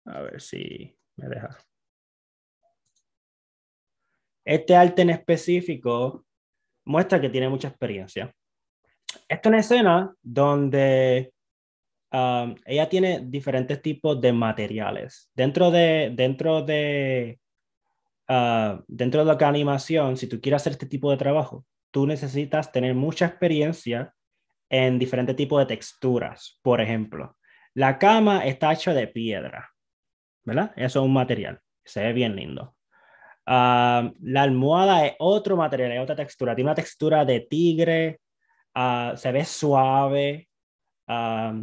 a ver si me deja. Este arte en específico muestra que tiene mucha experiencia. Esta es una escena donde um, ella tiene diferentes tipos de materiales. Dentro de, dentro de, uh, dentro de la animación, si tú quieres hacer este tipo de trabajo, tú necesitas tener mucha experiencia en diferentes tipos de texturas. Por ejemplo, la cama está hecha de piedra, ¿verdad? Eso es un material, se ve bien lindo. Ah, la almohada es otro material, es otra textura, tiene una textura de tigre, ah, se ve suave, ah,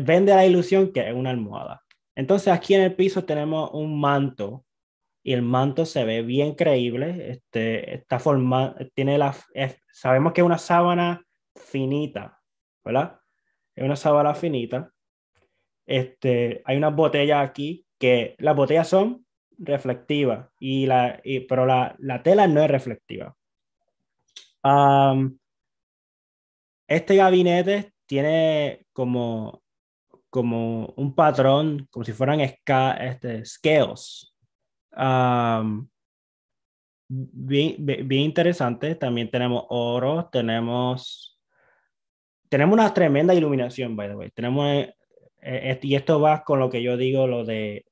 vende la ilusión que es una almohada. Entonces aquí en el piso tenemos un manto y el manto se ve bien creíble, este, está formado, tiene la, sabemos que es una sábana finita, ¿verdad? Es una sábana finita. Este, hay unas botellas aquí que las botellas son reflectivas, y la, pero la, la, tela no es reflectiva. este gabinete tiene como, como un patrón, como si fueran este, scales. bien, bien interesante. También tenemos oro, tenemos tenemos una tremenda iluminación, by the way. Tenemos, eh, eh, y esto va con lo que yo digo, lo de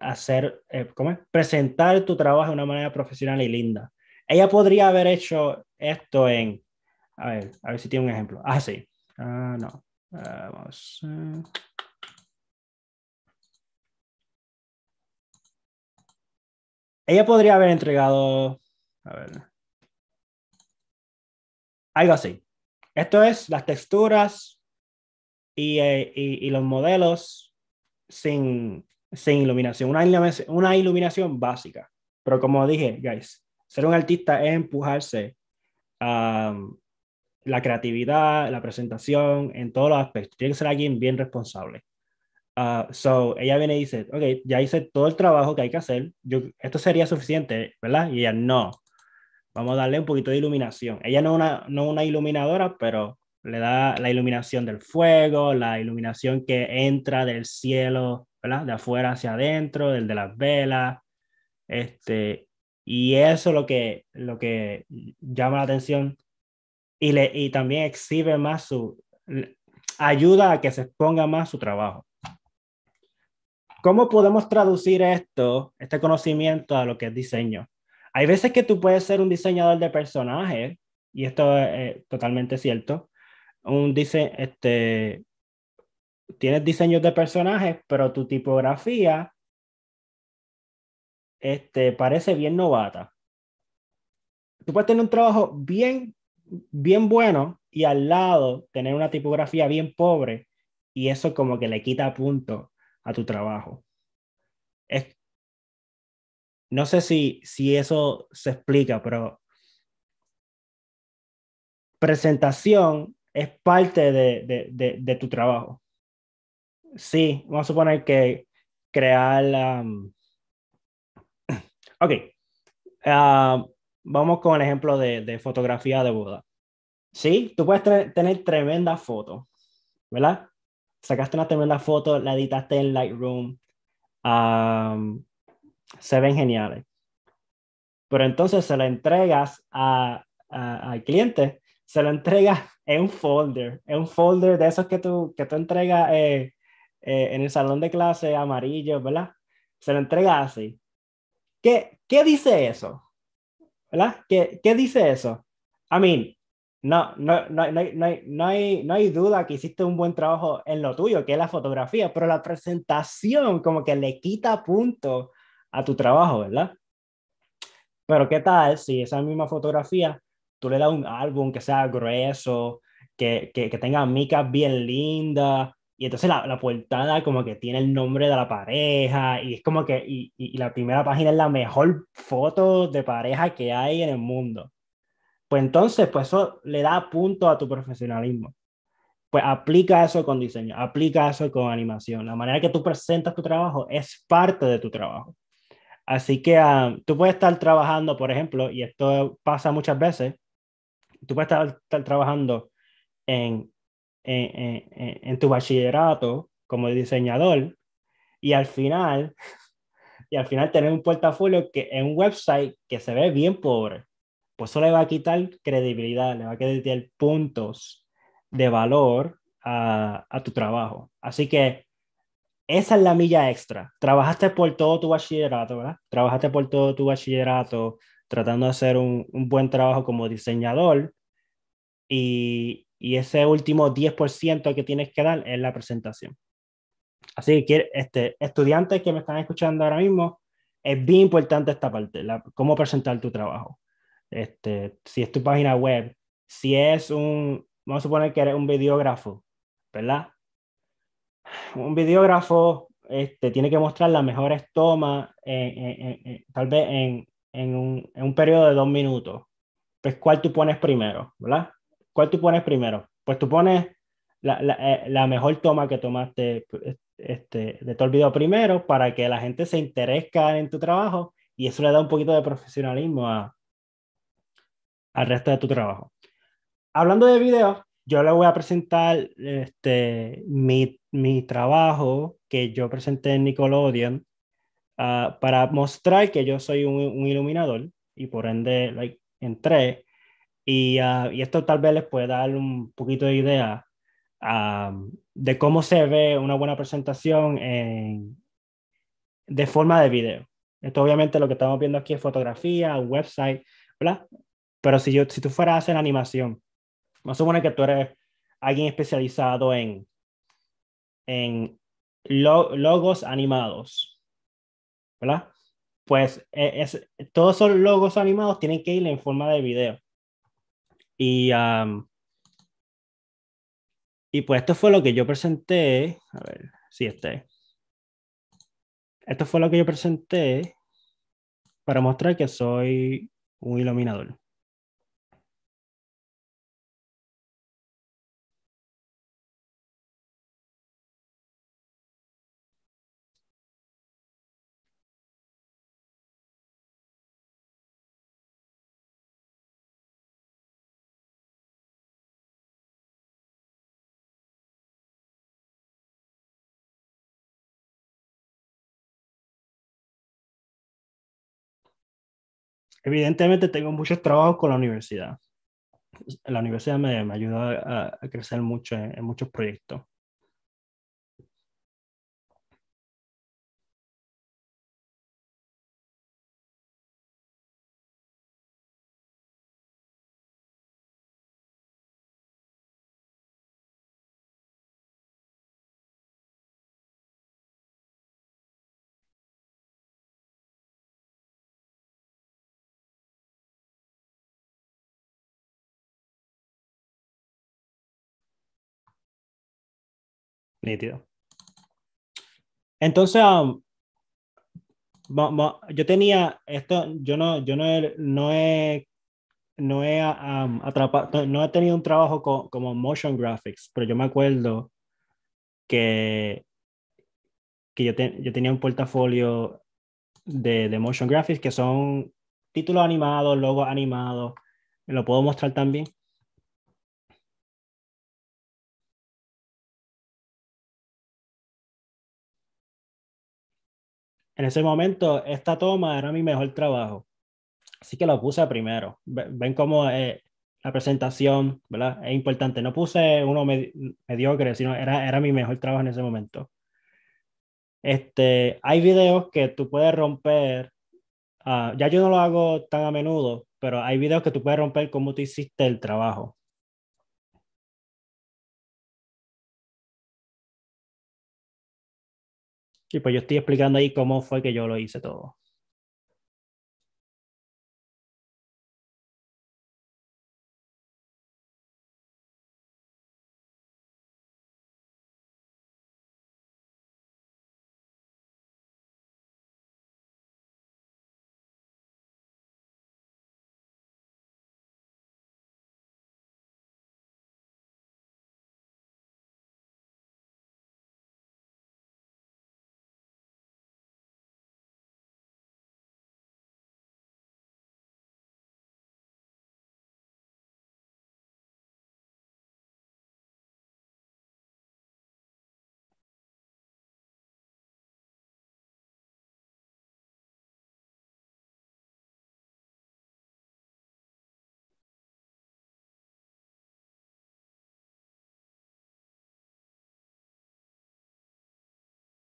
hacer, eh, ¿cómo es? Presentar tu trabajo de una manera profesional y linda. Ella podría haber hecho esto en, a ver, a ver si tiene un ejemplo. Ah, sí. Ah, no. Ah, vamos. Ella podría haber entregado, a ver, algo así. Esto es las texturas y, eh, y, y los modelos sin, sin iluminación. Una, iluminación, una iluminación básica. Pero como dije, guys, ser un artista es empujarse a la creatividad, la presentación, en todos los aspectos. Tiene que ser alguien bien responsable. Uh, so, ella viene y dice, ok, ya hice todo el trabajo que hay que hacer, yo, esto sería suficiente, ¿verdad? Y ella, no, vamos a darle un poquito de iluminación. Ella no es una, no una iluminadora, pero le da la iluminación del fuego, la iluminación que entra del cielo, ¿verdad? De afuera hacia adentro, del de las velas. Este, y eso es lo que, lo que llama la atención y, le, y también exhibe más su, ayuda a que se exponga más su trabajo. ¿Cómo podemos traducir esto, este conocimiento a lo que es diseño? Hay veces que tú puedes ser un diseñador de personajes, y esto es totalmente cierto. Un dice, este, tienes diseños de personajes, pero tu tipografía este, parece bien novata. Tú puedes tener un trabajo bien, bien bueno y al lado tener una tipografía bien pobre y eso como que le quita punto a tu trabajo. Es no sé si, si eso se explica, pero presentación es parte de, de, de, tu trabajo. Sí, vamos a suponer que crear... Um, <clears throat> ok. Uh, vamos con el ejemplo de, fotografía de boda. Sí, tú puedes tener, tremenda foto, ¿verdad? Sacaste una tremenda foto, la editaste en Lightroom, um, se ven geniales. Pero entonces se la entregas a, al cliente, se lo entregas en un folder, en un folder de esos que tú, que tú entregas eh, eh, en el salón de clase amarillo, ¿verdad? Se lo entregas así. ¿Qué, qué dice eso? ¿Verdad? ¿Qué, qué dice eso? I mean, no, no, no, no, no, no, hay, no hay duda que hiciste un buen trabajo en lo tuyo, que es la fotografía, pero la presentación como que le quita punto a tu trabajo, ¿verdad? Pero ¿qué tal si esa misma fotografía tú le das un álbum que sea grueso, que, que, que tenga micas bien lindas, y entonces la, la, portada como que tiene el nombre de la pareja, y es como que, y, y, la primera página es la mejor foto de pareja que hay en el mundo. Pues entonces, pues eso le da punto a tu profesionalismo. Pues aplica eso con diseño, aplica eso con animación. La manera que tú presentas tu trabajo es parte de tu trabajo. Así que ah, tú puedes estar trabajando, por ejemplo, y esto pasa muchas veces, tú puedes estar, trabajando en, en, en, tu bachillerato como diseñador y al final, <laughs> y al final tener un portafolio que en un website que se ve bien pobre, pues eso le va a quitar credibilidad, le va a quitar puntos de valor a, a tu trabajo. Así que esa es la milla extra. Trabajaste por todo tu bachillerato, ¿verdad? Trabajaste por todo tu bachillerato tratando de hacer un, un buen trabajo como diseñador y, y ese último 10% que tienes que dar es la presentación. Así que este, estudiantes que me están escuchando ahora mismo, es bien importante esta parte, la, cómo presentar tu trabajo. Este, si es tu página web, si es un, vamos a suponer que eres un videógrafo, ¿verdad? Un videógrafo este, tiene que mostrar las mejores tomas, tal vez en, en, un, en un periodo de dos minutos. Pues, ¿cuál tú pones primero, verdad? ¿Cuál tú pones primero? Pues tú pones la, la, eh, la mejor toma que tomaste este, de todo el video primero para que la gente se interese en tu trabajo y eso le da un poquito de profesionalismo a, al resto de tu trabajo. Hablando de videos, yo le voy a presentar este, mi, mi trabajo que yo presenté en Nickelodeon uh, para mostrar que yo soy un, iluminador y por ende like, entré. Y, uh, y, esto tal vez les puede dar un poquito de idea uh, de cómo se ve una buena presentación en, de forma de video. Esto obviamente lo que estamos viendo aquí es fotografía, website, ¿verdad? Pero si, yo, si tú fueras a animación, vamos a suponer que tú eres alguien especializado en, en logos animados, ¿verdad? Pues e, es, todos esos logos animados tienen que ir en forma de video. Y, y pues esto fue lo que yo presenté. A ver, sí, este. Esto fue lo que yo presenté para mostrar que soy un iluminador. Evidentemente tengo muchos trabajos con la universidad. La universidad me, me ayuda a, crecer mucho en muchos proyectos. Nítido. Entonces, um, yo tenía esto, yo no, yo no he, no he, no he um, atrapado, no he tenido un trabajo como motion graphics, pero yo me acuerdo que, que yo, yo tenía un portafolio de, de motion graphics que son títulos animados, logos animados, lo puedo mostrar también. En ese momento esta toma era mi mejor trabajo. Así que lo puse primero. Ven cómo eh, la presentación, ¿verdad? Es importante. No puse uno mediocre, sino era, era mi mejor trabajo en ese momento. Este, hay videos que tú puedes romper. Uh, ya yo no lo hago tan a menudo, pero hay videos que tú puedes romper cómo tú hiciste el trabajo. Y pues yo estoy explicando ahí cómo fue que yo lo hice todo.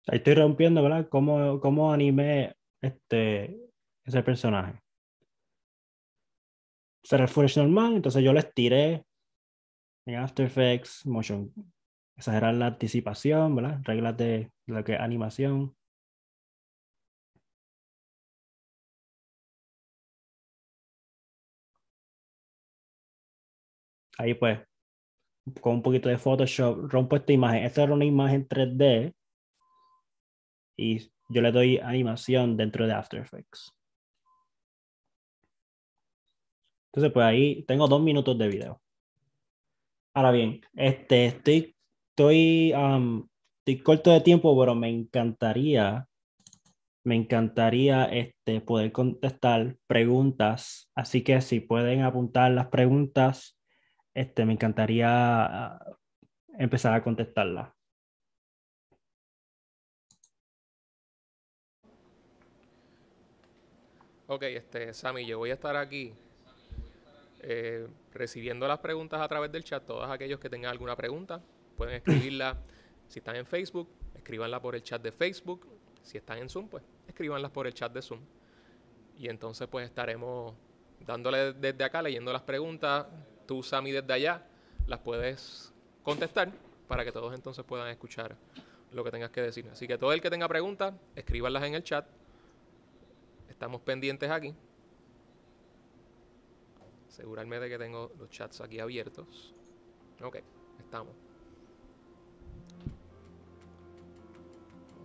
Ahí estoy rompiendo, ¿verdad? ¿Cómo, cómo animé este, ese personaje? el footage normal, entonces yo lo estiré en After Effects, Motion, exagerar la anticipación, ¿verdad? Reglas de lo que es animación. Ahí pues, con un poquito de Photoshop, rompo esta imagen. Esta era una imagen 3D y yo le doy animación dentro de After Effects. Entonces, pues ahí tengo dos minutos de video. Ahora bien, este, estoy, estoy, estoy corto de tiempo, pero me encantaría, me encantaría este, poder contestar preguntas. Así que si pueden apuntar las preguntas, este, me encantaría ah, empezar a contestarlas. Ok, este, Sammy, yo voy a estar aquí eh, recibiendo las preguntas a través del chat. Todos aquellos que tengan alguna pregunta pueden escribirla. si están en Facebook, escríbanla por el chat de Facebook. Si están en Zoom, pues escríbanlas por el chat de Zoom. Y entonces pues estaremos dándole desde acá, leyendo las preguntas. Tú, Sammy, desde allá, las puedes contestar para que todos entonces puedan escuchar lo que tengas que decir. Así que todo el que tenga preguntas, escríbanlas en el chat. Estamos pendientes aquí asegurarme de que tengo los chats aquí abiertos. Ok, estamos.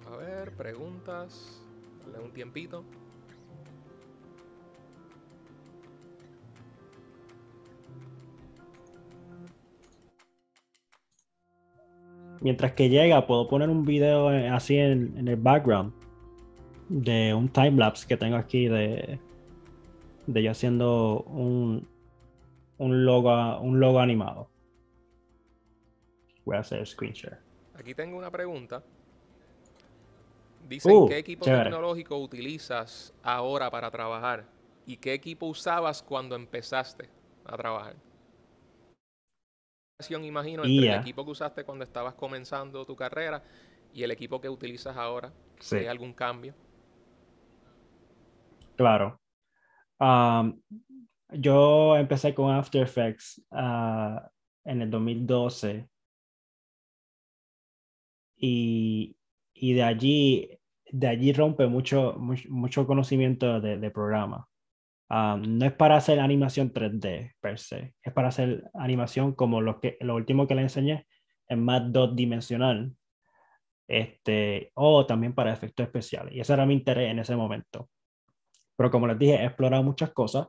Vamos a ver, preguntas. Dale un tiempito. Mientras que llega, puedo poner un video eh, así en, en el background de un timelapse que tengo aquí de, de yo haciendo un, un logo, un logo animado. Voy a hacer screen share. Aquí tengo una pregunta. Dicen, uh, ¿qué equipo tecnológico utilizas ahora para trabajar? ¿Y qué equipo usabas cuando empezaste a trabajar? Imagino entre el equipo que usaste cuando estabas comenzando tu carrera y el equipo que utilizas ahora. Si hay algún cambio. Claro. Yo empecé con After Effects ah, en el 2012 y, y, de allí de allí rompe mucho, mucho, conocimiento de, programa. Ah, no es para hacer animación 3D per se, es para hacer animación como lo, que, lo último que le enseñé, es más dos dimensional, este, o también para efectos especiales. Y ese era mi interés en ese momento. Pero como les dije, he explorado muchas cosas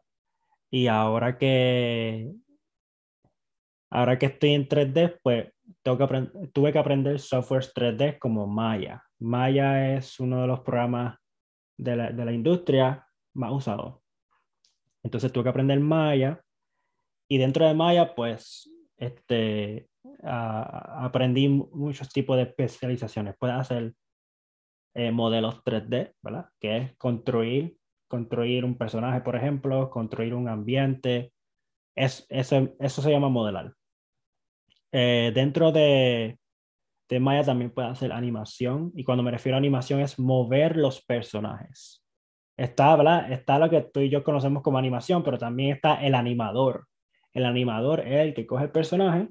y ahora que, ahora que estoy en 3D, pues tengo que tuve que aprender software 3D como Maya. Maya es uno de los programas de la, de la industria más usados. Entonces tuve que aprender Maya y dentro de Maya, pues, este, aprendí muchos tipos de especializaciones. Puedes hacer eh, modelos 3D, ¿verdad? Que es construir construir un personaje, por ejemplo, construir un ambiente. Es, eso, eso se llama modelar. Eh, dentro de, de Maya también puede hacer animación y cuando me refiero a animación es mover los personajes. Está, ¿verdad? está lo que tú y yo conocemos como animación, pero también está el animador. El animador es el que coge el personaje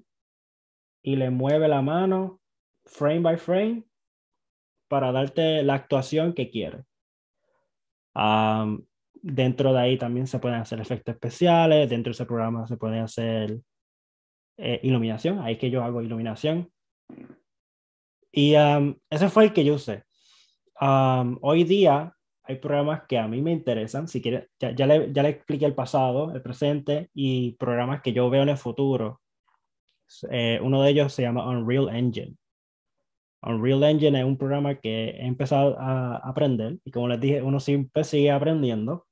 y le mueve la mano frame by frame para darte la actuación que quiere dentro de ahí también se pueden hacer efectos especiales, dentro de ese programa se puede hacer eh, iluminación, ahí que yo hago iluminación. Y ese fue el que yo usé. hoy día hay programas que a mí me interesan, si quieres, ya, ya, le, ya le expliqué el pasado, el presente y programas que yo veo en el futuro. Eh, uno de ellos se llama Unreal Engine. Unreal Engine es un programa que he empezado a aprender y como les dije, uno siempre sigue aprendiendo.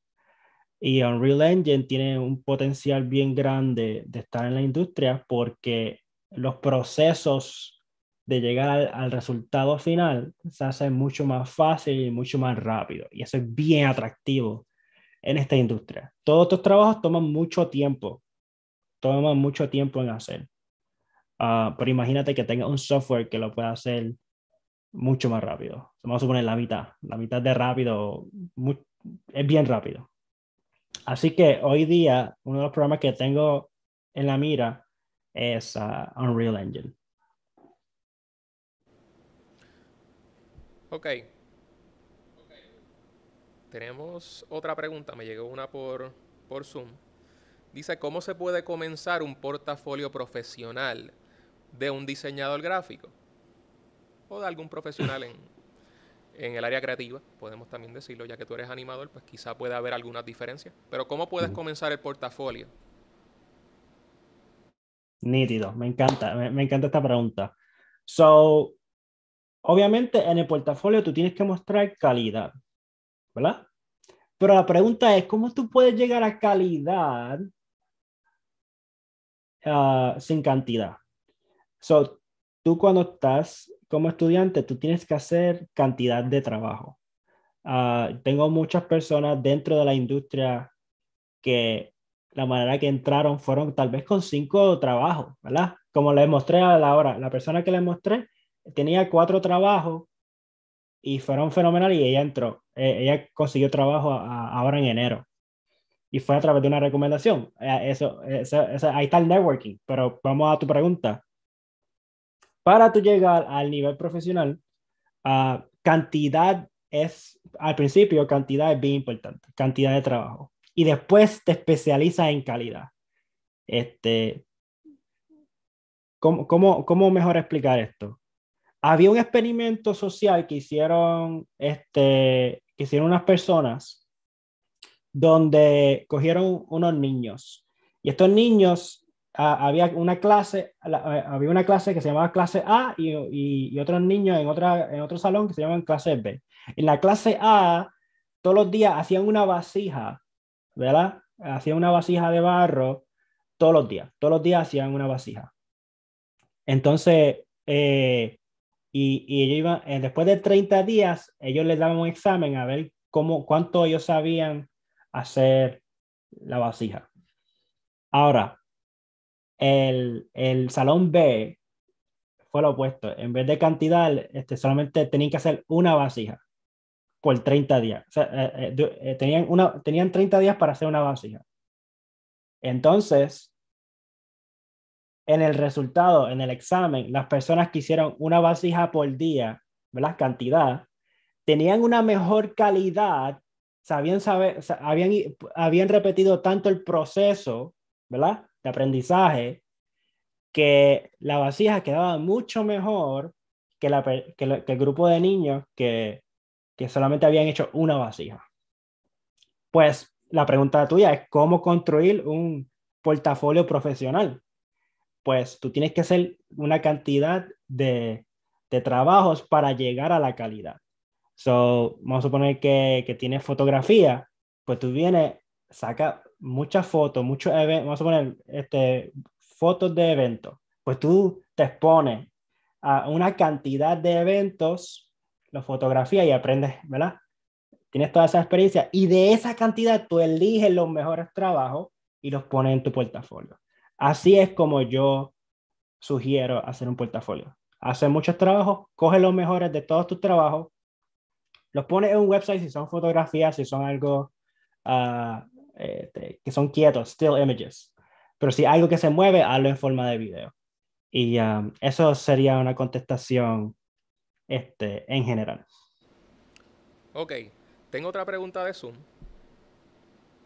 Y Unreal Engine tiene un potencial bien grande de estar en la industria porque los procesos de llegar al, resultado final se hacen mucho más fácil y mucho más rápido. Y eso es bien atractivo en esta industria. Todos estos trabajos toman mucho tiempo, toman mucho tiempo en hacer. Ah, pero imagínate que tenga un software que lo pueda hacer mucho más rápido. Vamos a suponer la mitad. La mitad de rápido es bien rápido. Así que hoy día, uno de los programas que tengo en la mira es uh, Unreal Engine. Ok. Tenemos otra pregunta, me llegó una por, por Zoom. Dice, ¿cómo se puede comenzar un portafolio profesional de un diseñador gráfico? O de algún profesional en, en el área creativa, podemos también decirlo, ya que tú eres animador, pues quizá pueda haber algunas diferencias. Pero ¿cómo puedes comenzar el portafolio? Nítido, me encanta, me, me encanta esta pregunta. So, obviamente en el portafolio tú tienes que mostrar calidad, ¿verdad? Pero la pregunta es, ¿cómo tú puedes llegar a calidad uh, sin cantidad? So, tú cuando estás como estudiante, tú tienes que hacer cantidad de trabajo. Uh, tengo muchas personas dentro de la industria que la manera que entraron fueron tal vez con cinco trabajos, ¿verdad? Como les mostré a la hora, la persona que les mostré tenía cuatro trabajos y fueron fenomenal y ella entró. Eh, ella consiguió trabajo ahora en enero y fue a través de una recomendación. Eh, eso, ahí está el networking, pero vamos a tu pregunta. Para tú llegar al nivel profesional, uh, cantidad es, al principio, cantidad es bien importante, cantidad de trabajo. Y después te especializas en calidad. Este, ¿cómo, cómo, cómo mejor explicar esto? había un experimento social que hicieron, este, que hicieron unas personas donde cogieron unos niños y estos niños ah, había una clase eh, había una clase que se llamaba clase A y, y, otros niños en otra en otro salón que se llaman clase B. En la clase A todos los días hacían una vasija verdad hacían una vasija de barro todos los días todos los días hacían una vasija. Entonces eh, y, y ellos iban, eh, después de 30 días, ellos les daban un examen a ver cómo, cuánto ellos sabían hacer la vasija. Ahora, el, el salón B fue lo opuesto. En vez de cantidad, este, solamente tenían que hacer una vasija por 30 días. Sea, eh, eh, tenían, una, tenían 30 días para hacer una vasija. Entonces, en el resultado, en el examen, las personas que hicieron una vasija por día, ¿verdad? Cantidad, tenían una mejor calidad, sabían saber, habían, habían repetido tanto el proceso, ¿verdad? De aprendizaje, que la vasija quedaba mucho mejor que, la, que, el grupo de niños que, que solamente habían hecho una vasija. Pues la pregunta tuya es cómo construir un portafolio profesional pues tú tienes que hacer una cantidad de, de trabajos para llegar a la calidad. So, vamos a suponer que, que tienes fotografía, pues tú vienes, saca muchas fotos, muchos eventos, vamos a poner este, fotos de eventos, pues tú te expones a una cantidad de eventos, la fotografía y aprendes, ¿verdad? Tienes toda esa experiencia y de esa cantidad tú eliges los mejores trabajos y los pones en tu portafolio. Así es como yo sugiero hacer un portafolio. Hacer muchos trabajos, coge los mejores de todos tus trabajos, los pones en un website si son fotografías, si son algo ah, este, que son quietos, still images. Pero si algo que se mueve, hazlo en forma de video. Y um, eso sería una contestación este, en general. Ok, tengo otra pregunta de Zoom,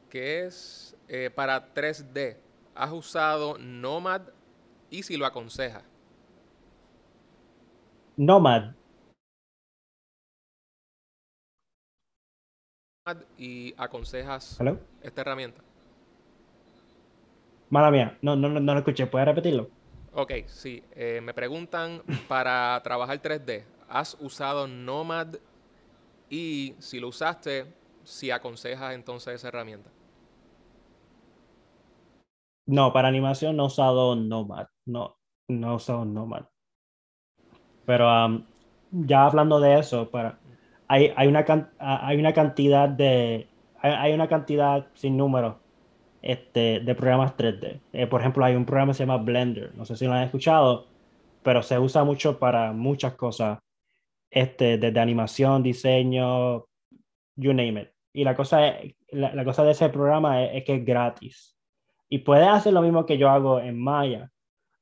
que es eh, para 3D has usado Nomad y si lo aconsejas. Nomad. Y aconsejas esta herramienta. Mala mía, no, no, no, lo escuché. ¿Puedes repetirlo? Ok, sí. Eh, me preguntan para trabajar 3D. ¿Has usado Nomad? Y si lo usaste, si aconsejas entonces esa herramienta. No, para animación no he usado Nomad. No, no he usado Nomad. Pero ya hablando de eso, para, hay, hay, una, hay una cantidad de. Hay, una cantidad sin número este, de programas 3D. Eh, por ejemplo, hay un programa que se llama Blender. No sé si lo han escuchado, pero se usa mucho para muchas cosas. Este, desde animación, diseño, you name it. y la cosa, es, la, cosa de ese programa es, que es gratis. Y puedes hacer lo mismo que yo hago en Maya.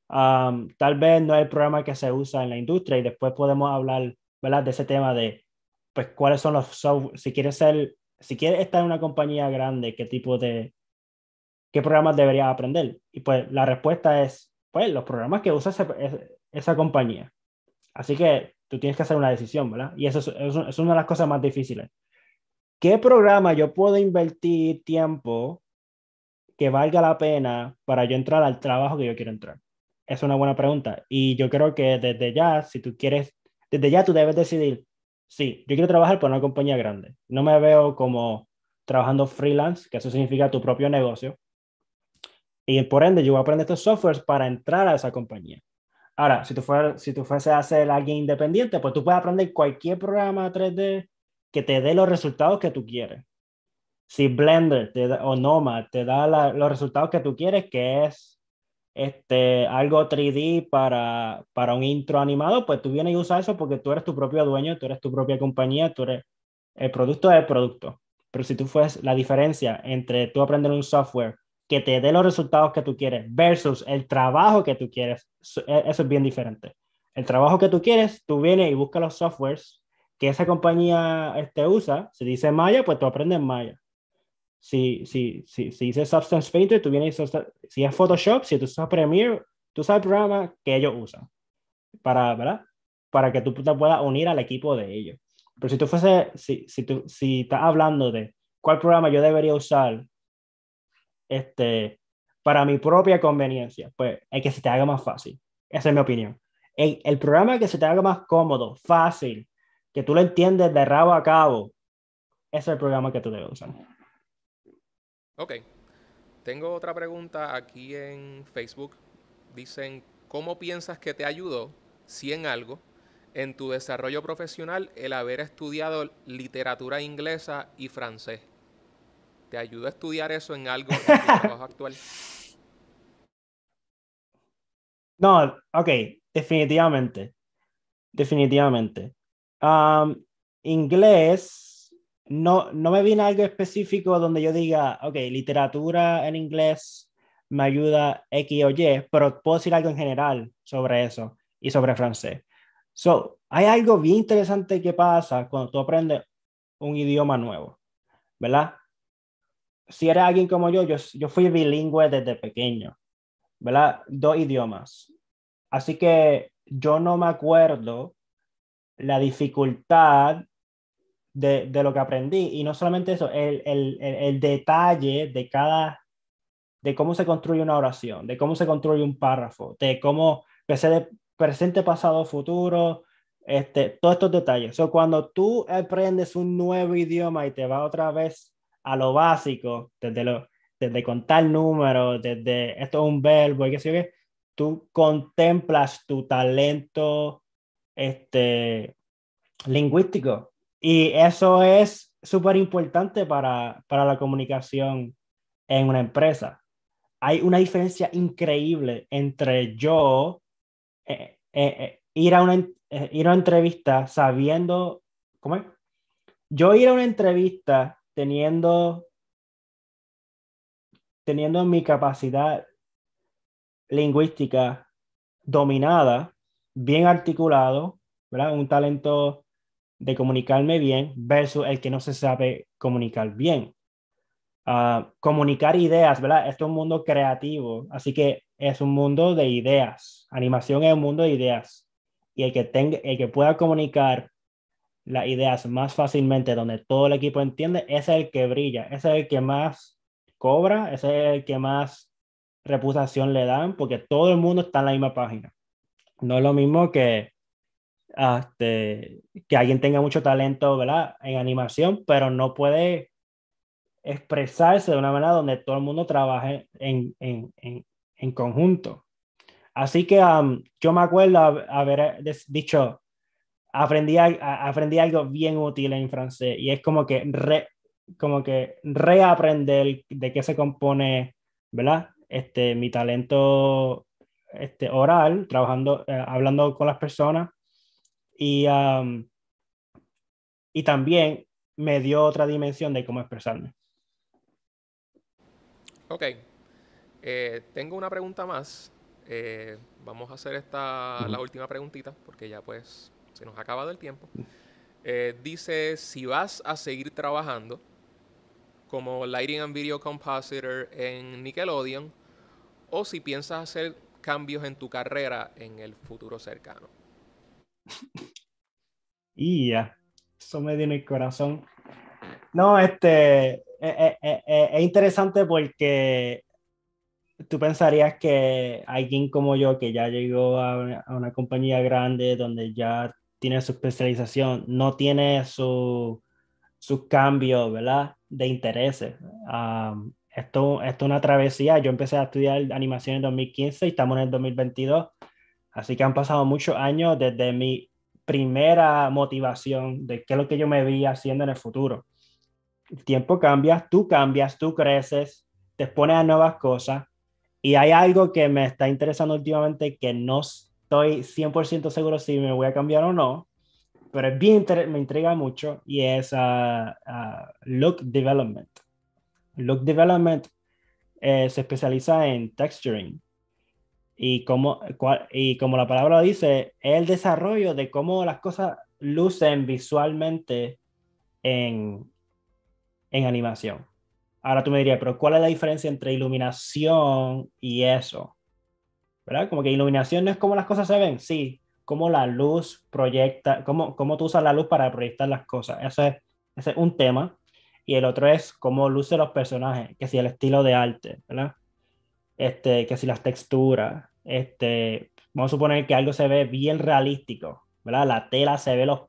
tal vez no es el programa que se usa en la industria y después podemos hablar ¿verdad? de ese tema de pues cuáles son los software, si quieres ser, si quieres estar en una compañía grande, qué tipo de, qué programas deberías aprender. Y pues la respuesta es, pues los programas que usa esa compañía. Así que tú tienes que hacer una decisión, ¿verdad? Y eso es, una de las cosas más difíciles. ¿Qué programa yo puedo invertir tiempo que valga la pena para yo entrar al trabajo que yo quiero entrar? Es una buena pregunta. Y yo creo que desde ya, si tú quieres, desde ya tú debes decidir, sí, yo quiero trabajar por una compañía grande. No me veo como trabajando freelance, que eso significa tu propio negocio. Y por ende, yo voy a aprender estos softwares para entrar a esa compañía. Ahora, si tú, fueras, si tú fuese a ser alguien independiente, pues tú puedes aprender cualquier programa 3D que te dé los resultados que tú quieres. Si Blender o Nomad te da los resultados que tú quieres, que es este, algo 3D para, para un intro animado, pues tú vienes y usas eso porque tú eres tu propio dueño, tú eres tu propia compañía, tú eres el producto del producto. Pero si tú fues la diferencia entre tú aprender un software que te dé los resultados que tú quieres versus el trabajo que tú quieres, e, eso es bien diferente. El trabajo que tú quieres, tú vienes y buscas los softwares que esa compañía este, usa. Si dice Maya, pues tú aprendes Maya. Si, si, si, si dice Substance Painter, tú vienes si es Photoshop, si tú usas Premiere, tú sabes el programa que ellos usan para, ¿verdad? Para que tú te puedas unir al equipo de ellos. Pero si tú fuese, si, si, tú, si estás hablando de cuál programa yo debería usar este, para mi propia conveniencia, pues es que se te haga más fácil. Esa es mi opinión. El, el programa que se te haga más cómodo, fácil, que tú lo entiendes de rabo a cabo, ese es el programa que tú debes usar. Ok. Tengo otra pregunta aquí en Facebook. Dicen, ¿cómo piensas que te ayudó, si en algo, en tu desarrollo profesional el haber estudiado literatura inglesa y francés? ¿Te ayuda a estudiar eso en algo en tu <laughs> trabajo actual? No, ok, definitivamente. Definitivamente. inglés, no, no me viene algo específico donde yo diga, ok, literatura en inglés me ayuda X o Y, pero puedo decir algo en general sobre eso y sobre francés. So, hay algo bien interesante que pasa cuando tú aprendes un idioma nuevo, ¿verdad? si eres alguien como yo, yo, yo fui bilingüe desde pequeño, ¿verdad? Dos idiomas. Así que yo no me acuerdo la dificultad de, de, lo que aprendí. Y no solamente eso, el, el, el, detalle de cada, de cómo se construye una oración, de cómo se construye un párrafo, de cómo presente, pasado, futuro, este, todos estos detalles. So, cuando tú aprendes un nuevo idioma y te vas otra vez a lo básico, desde, lo, desde contar números, desde esto es un verbo y qué sé yo tú contemplas tu talento este, lingüístico. Y eso es súper importante para, para la comunicación en una empresa. Hay una diferencia increíble entre yo eh, eh, eh, ir, a una, ir a una entrevista sabiendo, ¿cómo es? Yo ir a una entrevista teniendo, teniendo mi capacidad lingüística dominada, bien articulado, ¿verdad? Un talento de comunicarme bien versus el que no se sabe comunicar bien. Ah, comunicar ideas, ¿verdad? Esto es un mundo creativo, así que es un mundo de ideas. Animación es un mundo de ideas. Y el que, tenga, el que pueda comunicar las ideas más fácilmente, donde todo el equipo entiende, es el que brilla, es el que más cobra, es el que más reputación le dan, porque todo el mundo está en la misma página. No es lo mismo que, este, que alguien tenga mucho talento ¿verdad? en animación, pero no puede expresarse de una manera donde todo el mundo trabaje en, en, en, en conjunto. Así que yo me acuerdo haber dicho, aprendí, aprendí algo bien útil en francés y es como que, re, como que reaprender de qué se compone, ¿verdad? Este, mi talento este, oral, trabajando, eh, hablando con las personas y, y también me dio otra dimensión de cómo expresarme. Ok. Eh, tengo una pregunta más. Eh, vamos a hacer esta, la última preguntita, porque ya pues se nos ha acabado el tiempo. Eh, dice, si vas a seguir trabajando como Lighting and Video Compositor en Nickelodeon, o si piensas hacer cambios en tu carrera en el futuro cercano. <laughs> Y ya, eso me dio en el corazón. No, este, es, es interesante porque tú pensarías que alguien como yo, que ya llegó a una, compañía grande donde ya tiene su especialización, no tiene su, su cambio, ¿verdad? De intereses. esto, esto es una travesía. Yo empecé a estudiar animación en 2015 y estamos en el 2022. Así que han pasado muchos años desde mi primera motivación de qué es lo que yo me vi haciendo en el futuro. El tiempo cambia, tú cambias, tú creces, te expones a nuevas cosas y hay algo que me está interesando últimamente que no estoy 100% seguro si me voy a cambiar o no, pero es bien, me intriga mucho y es uh, uh, look development. Look development eh, se especializa en texturing y como, y como la palabra dice, es el desarrollo de cómo las cosas lucen visualmente en, en animación. Ahora tú me dirías, pero ¿cuál es la diferencia entre iluminación y eso? ¿Verdad? Como que iluminación no es como las cosas se ven, sí, como la luz proyecta, cómo, cómo tú usas la luz para proyectar las cosas. Ese es, ese es un tema. Y el otro es cómo luce los personajes, que si el estilo de arte, ¿verdad? Este, que si las texturas, este, vamos a suponer que algo se ve bien realístico, ¿verdad? La tela se ve los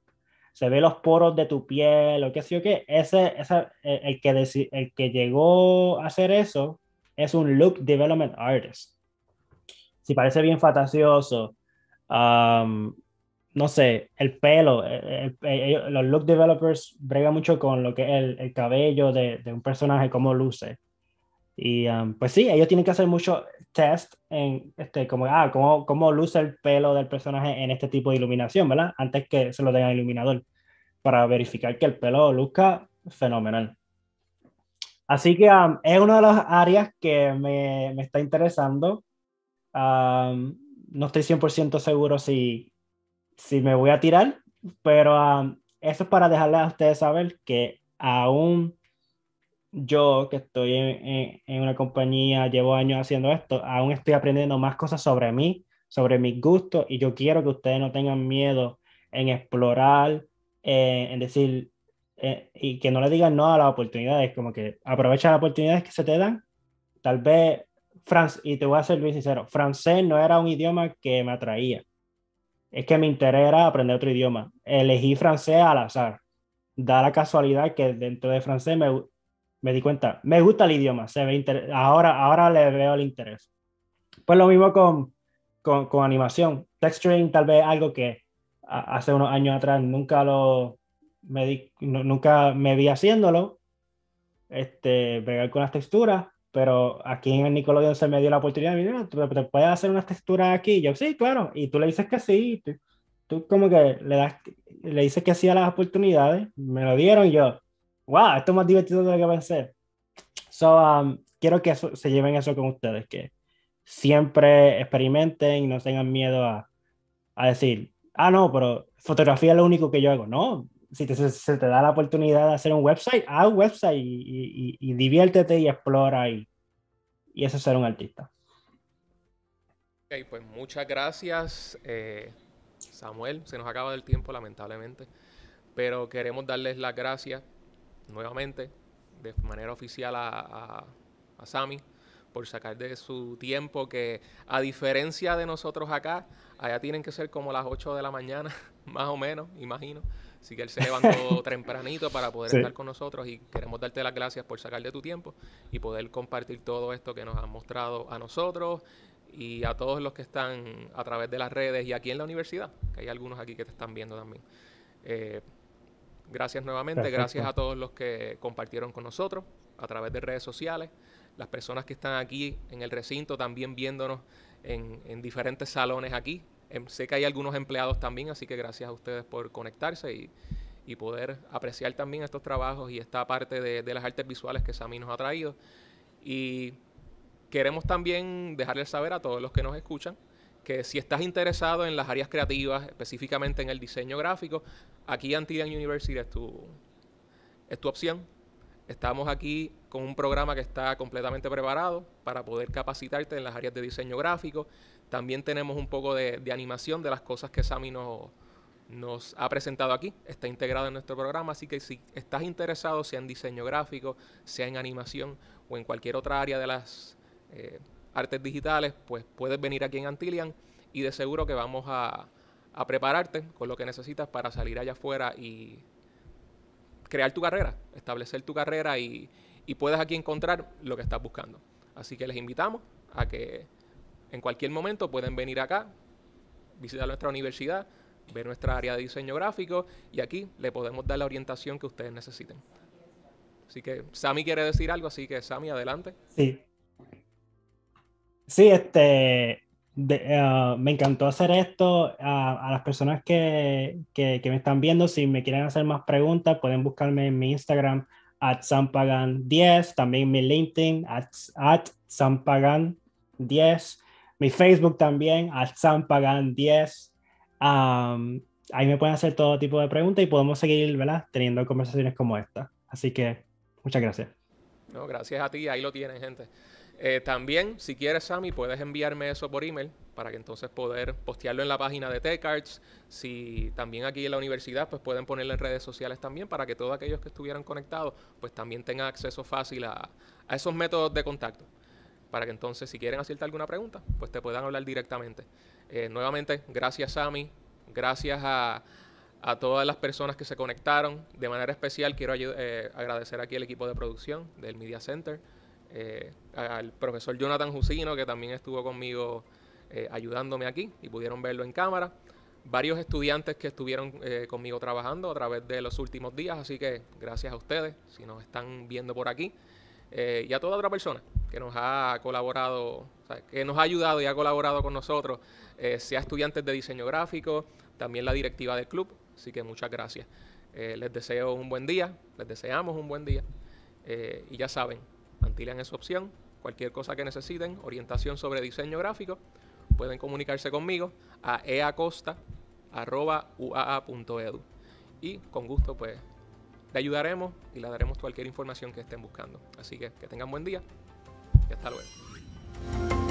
se ve los poros de tu piel o qué sé yo qué, ese, ese eh, el, que el que llegó a hacer eso es un look development artist. Si parece bien fantasioso, no sé, el pelo, eh, eh, los look developers bregan mucho con lo que es el, el cabello de, de, un personaje, cómo luce. Y pues sí, ellos tienen que hacer mucho test en, este, como, ah, cómo, cómo luce el pelo del personaje en este tipo de iluminación, ¿verdad? Antes que se lo den al iluminador, para verificar que el pelo luzca fenomenal. Así que es una de las áreas que me, me está interesando. no estoy 100% seguro si, si me voy a tirar, pero eso es para dejarles a ustedes saber que aún yo que estoy en, en, una compañía, llevo años haciendo esto, aún estoy aprendiendo más cosas sobre mí, sobre mis gustos, y yo quiero que ustedes no tengan miedo en explorar, eh, en decir, eh, y que no le digan no a las oportunidades, como que aprovecha las oportunidades que se te dan. Tal vez, France, y te voy a ser bien sincero, francés no era un idioma que me atraía. Es que mi interés era aprender otro idioma. Elegí francés al azar. Da la casualidad que dentro de francés me, me di cuenta, me gusta el idioma, se ve ahora, ahora le veo el interés. Pues lo mismo con, con, con animación. Texturing tal vez algo que hace unos años atrás nunca lo me di, nunca me vi haciéndolo, este, bregar con las texturas, pero aquí en el Nickelodeon se me dio la oportunidad, mira, ¿te, te puedes hacer unas texturas aquí? yo, sí, claro, y tú le dices que sí, tú, tú, como que le das, le dices que sí a las oportunidades, me lo dieron y yo, wow, esto es más divertido de lo que pensé. So, um, quiero que se lleven eso con ustedes, que siempre experimenten y no tengan miedo a, a decir, ah, no, pero fotografía es lo único que yo hago. No, si te, se te da la oportunidad de hacer un website, haz un website y, y, diviértete y explora y, y eso es ser un artista. Ok, pues muchas gracias, eh, Samuel. Se nos acaba el tiempo, lamentablemente, pero queremos darles las gracias nuevamente de manera oficial a, a, a Sami por sacar de su tiempo que a diferencia de nosotros acá, allá tienen que ser como las 8 de la mañana, <laughs> más o menos, imagino. Así que él se levantó <laughs> tempranito para poder estar con nosotros y queremos darte las gracias por sacar de tu tiempo y poder compartir todo esto que nos han mostrado a nosotros y a todos los que están a través de las redes y aquí en la universidad, que hay algunos aquí que te están viendo también. Eh, gracias nuevamente, gracias a todos los que compartieron con nosotros a través de redes sociales, las personas que están aquí en el recinto también viéndonos en, diferentes salones aquí. Em, sé que hay algunos empleados también, así que gracias a ustedes por conectarse y, y poder apreciar también estos trabajos y esta parte de, de las artes visuales que Sami nos ha traído. Y queremos también dejarles saber a todos los que nos escuchan que si estás interesado en las áreas creativas, específicamente en el diseño gráfico, aquí Antillean University es tu, es tu opción. Estamos aquí con un programa que está completamente preparado para poder capacitarte en las áreas de diseño gráfico. También tenemos un poco de, de animación de las cosas que Sami nos, nos ha presentado aquí, está integrado en nuestro programa, así que si estás interesado, sea en diseño gráfico, sea en animación o en cualquier otra área de las eh, artes digitales, pues puedes venir aquí en Antillian y de seguro que vamos a, prepararte con lo que necesitas para salir allá afuera y crear tu carrera, establecer tu carrera y, y puedes aquí encontrar lo que estás buscando. Así que les invitamos a que en cualquier momento pueden venir acá, visitar nuestra universidad, ver nuestra área de diseño gráfico y aquí le podemos dar la orientación que ustedes necesiten. Así que Sami quiere decir algo, así que Sami, adelante. Sí. Sí, este, uh, me encantó hacer esto. Uh, a las personas que, que, me están viendo, si me quieren hacer más preguntas, pueden buscarme en mi Instagram, at sampagan10, también mi LinkedIn, at, at sampagan10, mi Facebook también, at sampagan10. Um, ahí me pueden hacer todo tipo de preguntas y podemos seguir ¿verdad? teniendo conversaciones como esta. Así que muchas gracias. No, gracias a ti, ahí lo tienen, gente. Eh, también, si quieres, Sammy, puedes enviarme eso por email para que entonces poder postearlo en la página de TechArts. Si también aquí en la universidad, pues pueden ponerlo en redes sociales también para que todos aquellos que estuvieran conectados, pues también tengan acceso fácil a, esos métodos de contacto. Para que entonces, si quieren hacerte alguna pregunta, pues te puedan hablar directamente. Eh, nuevamente, gracias Sammy, gracias a, a, todas las personas que se conectaron. De manera especial quiero eh, agradecer aquí al equipo de producción del Media Center, eh, al profesor Jonathan Jusino, que también estuvo conmigo eh, ayudándome aquí y pudieron verlo en cámara. Varios estudiantes que estuvieron eh, conmigo trabajando a través de los últimos días, así que gracias a ustedes si nos están viendo por aquí. y a toda otra persona que nos ha colaborado, o sea, que nos ha ayudado y ha colaborado con nosotros eh, sea estudiantes de diseño gráfico, también la directiva del club, así que muchas gracias. Eh, les deseo un buen día, les deseamos un buen día eh, y ya saben, Antilian es su opción, cualquier cosa que necesiten, orientación sobre diseño gráfico, pueden comunicarse conmigo a eacosta.uaa.edu y con gusto pues le ayudaremos y le daremos cualquier información que estén buscando. Así que que tengan buen día y hasta luego.